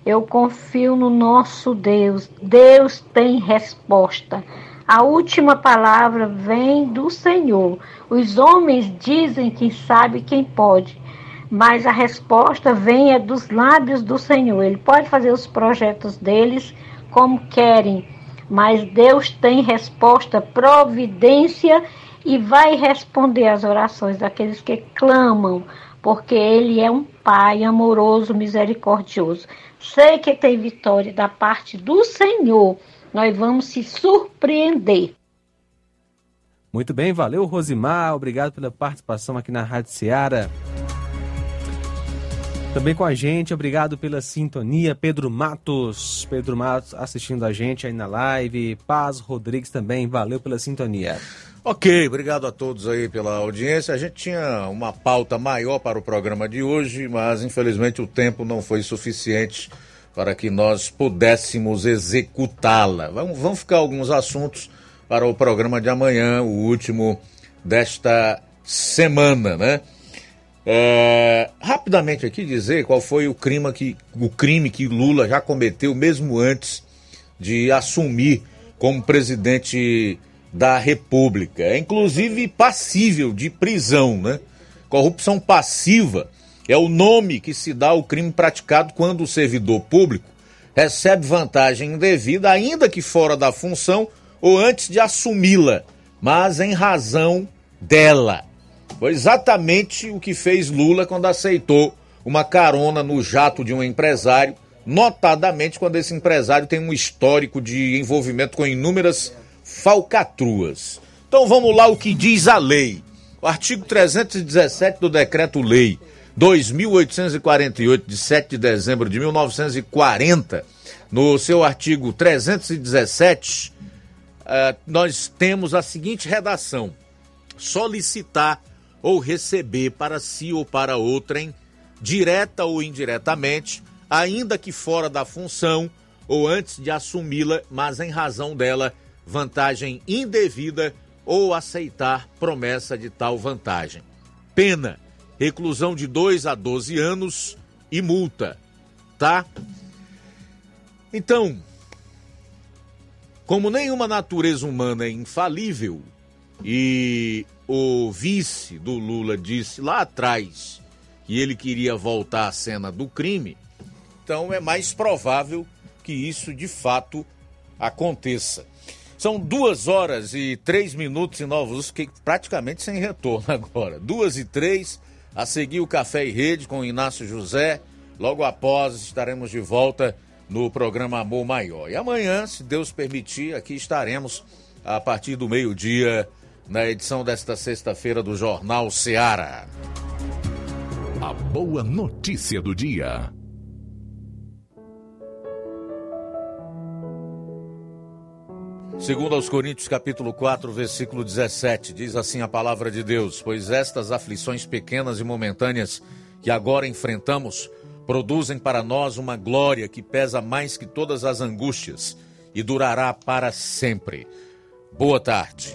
eu confio no nosso Deus. Deus tem resposta. A última palavra vem do Senhor. Os homens dizem que sabe quem pode, mas a resposta vem é dos lábios do Senhor. Ele pode fazer os projetos deles como querem, mas Deus tem resposta, providência e vai responder às orações daqueles que clamam, porque Ele é um Pai amoroso, misericordioso. Sei que tem vitória da parte do Senhor. Nós vamos se surpreender. Muito bem, valeu Rosimar, obrigado pela participação aqui na Rádio Ceará. Também com a gente, obrigado pela sintonia, Pedro Matos, Pedro Matos assistindo a gente aí na live, Paz Rodrigues também, valeu pela sintonia. Ok, obrigado a todos aí pela audiência. A gente tinha uma pauta maior para o programa de hoje, mas infelizmente o tempo não foi suficiente para que nós pudéssemos executá-la. Vamos, vamos ficar alguns assuntos para o programa de amanhã, o último desta semana, né? É, rapidamente aqui dizer qual foi o crime, que, o crime que Lula já cometeu mesmo antes de assumir como presidente da República. É inclusive passível de prisão, né? Corrupção passiva é o nome que se dá ao crime praticado quando o servidor público recebe vantagem indevida, ainda que fora da função ou antes de assumi-la, mas em razão dela. Foi exatamente o que fez Lula quando aceitou uma carona no jato de um empresário, notadamente quando esse empresário tem um histórico de envolvimento com inúmeras falcatruas. Então vamos lá o que diz a lei. O artigo 317 do Decreto-Lei 2848 de 7 de dezembro de 1940, no seu artigo 317, uh, nós temos a seguinte redação: solicitar ou receber para si ou para outrem, direta ou indiretamente, ainda que fora da função ou antes de assumi-la, mas em razão dela, vantagem indevida ou aceitar promessa de tal vantagem. Pena: reclusão de 2 a 12 anos e multa, tá? Então, como nenhuma natureza humana é infalível e o vice do Lula disse lá atrás que ele queria voltar à cena do crime, então é mais provável que isso de fato aconteça. São duas horas e três minutos em Novos, que praticamente sem retorno agora. Duas e três, a seguir o Café e Rede com Inácio José. Logo após estaremos de volta no programa Amor Maior. E amanhã, se Deus permitir, aqui estaremos a partir do meio-dia na edição desta sexta-feira do Jornal Seara. A boa notícia do dia. Segundo aos Coríntios capítulo 4, versículo 17, diz assim a palavra de Deus: "Pois estas aflições pequenas e momentâneas que agora enfrentamos produzem para nós uma glória que pesa mais que todas as angústias e durará para sempre." Boa tarde.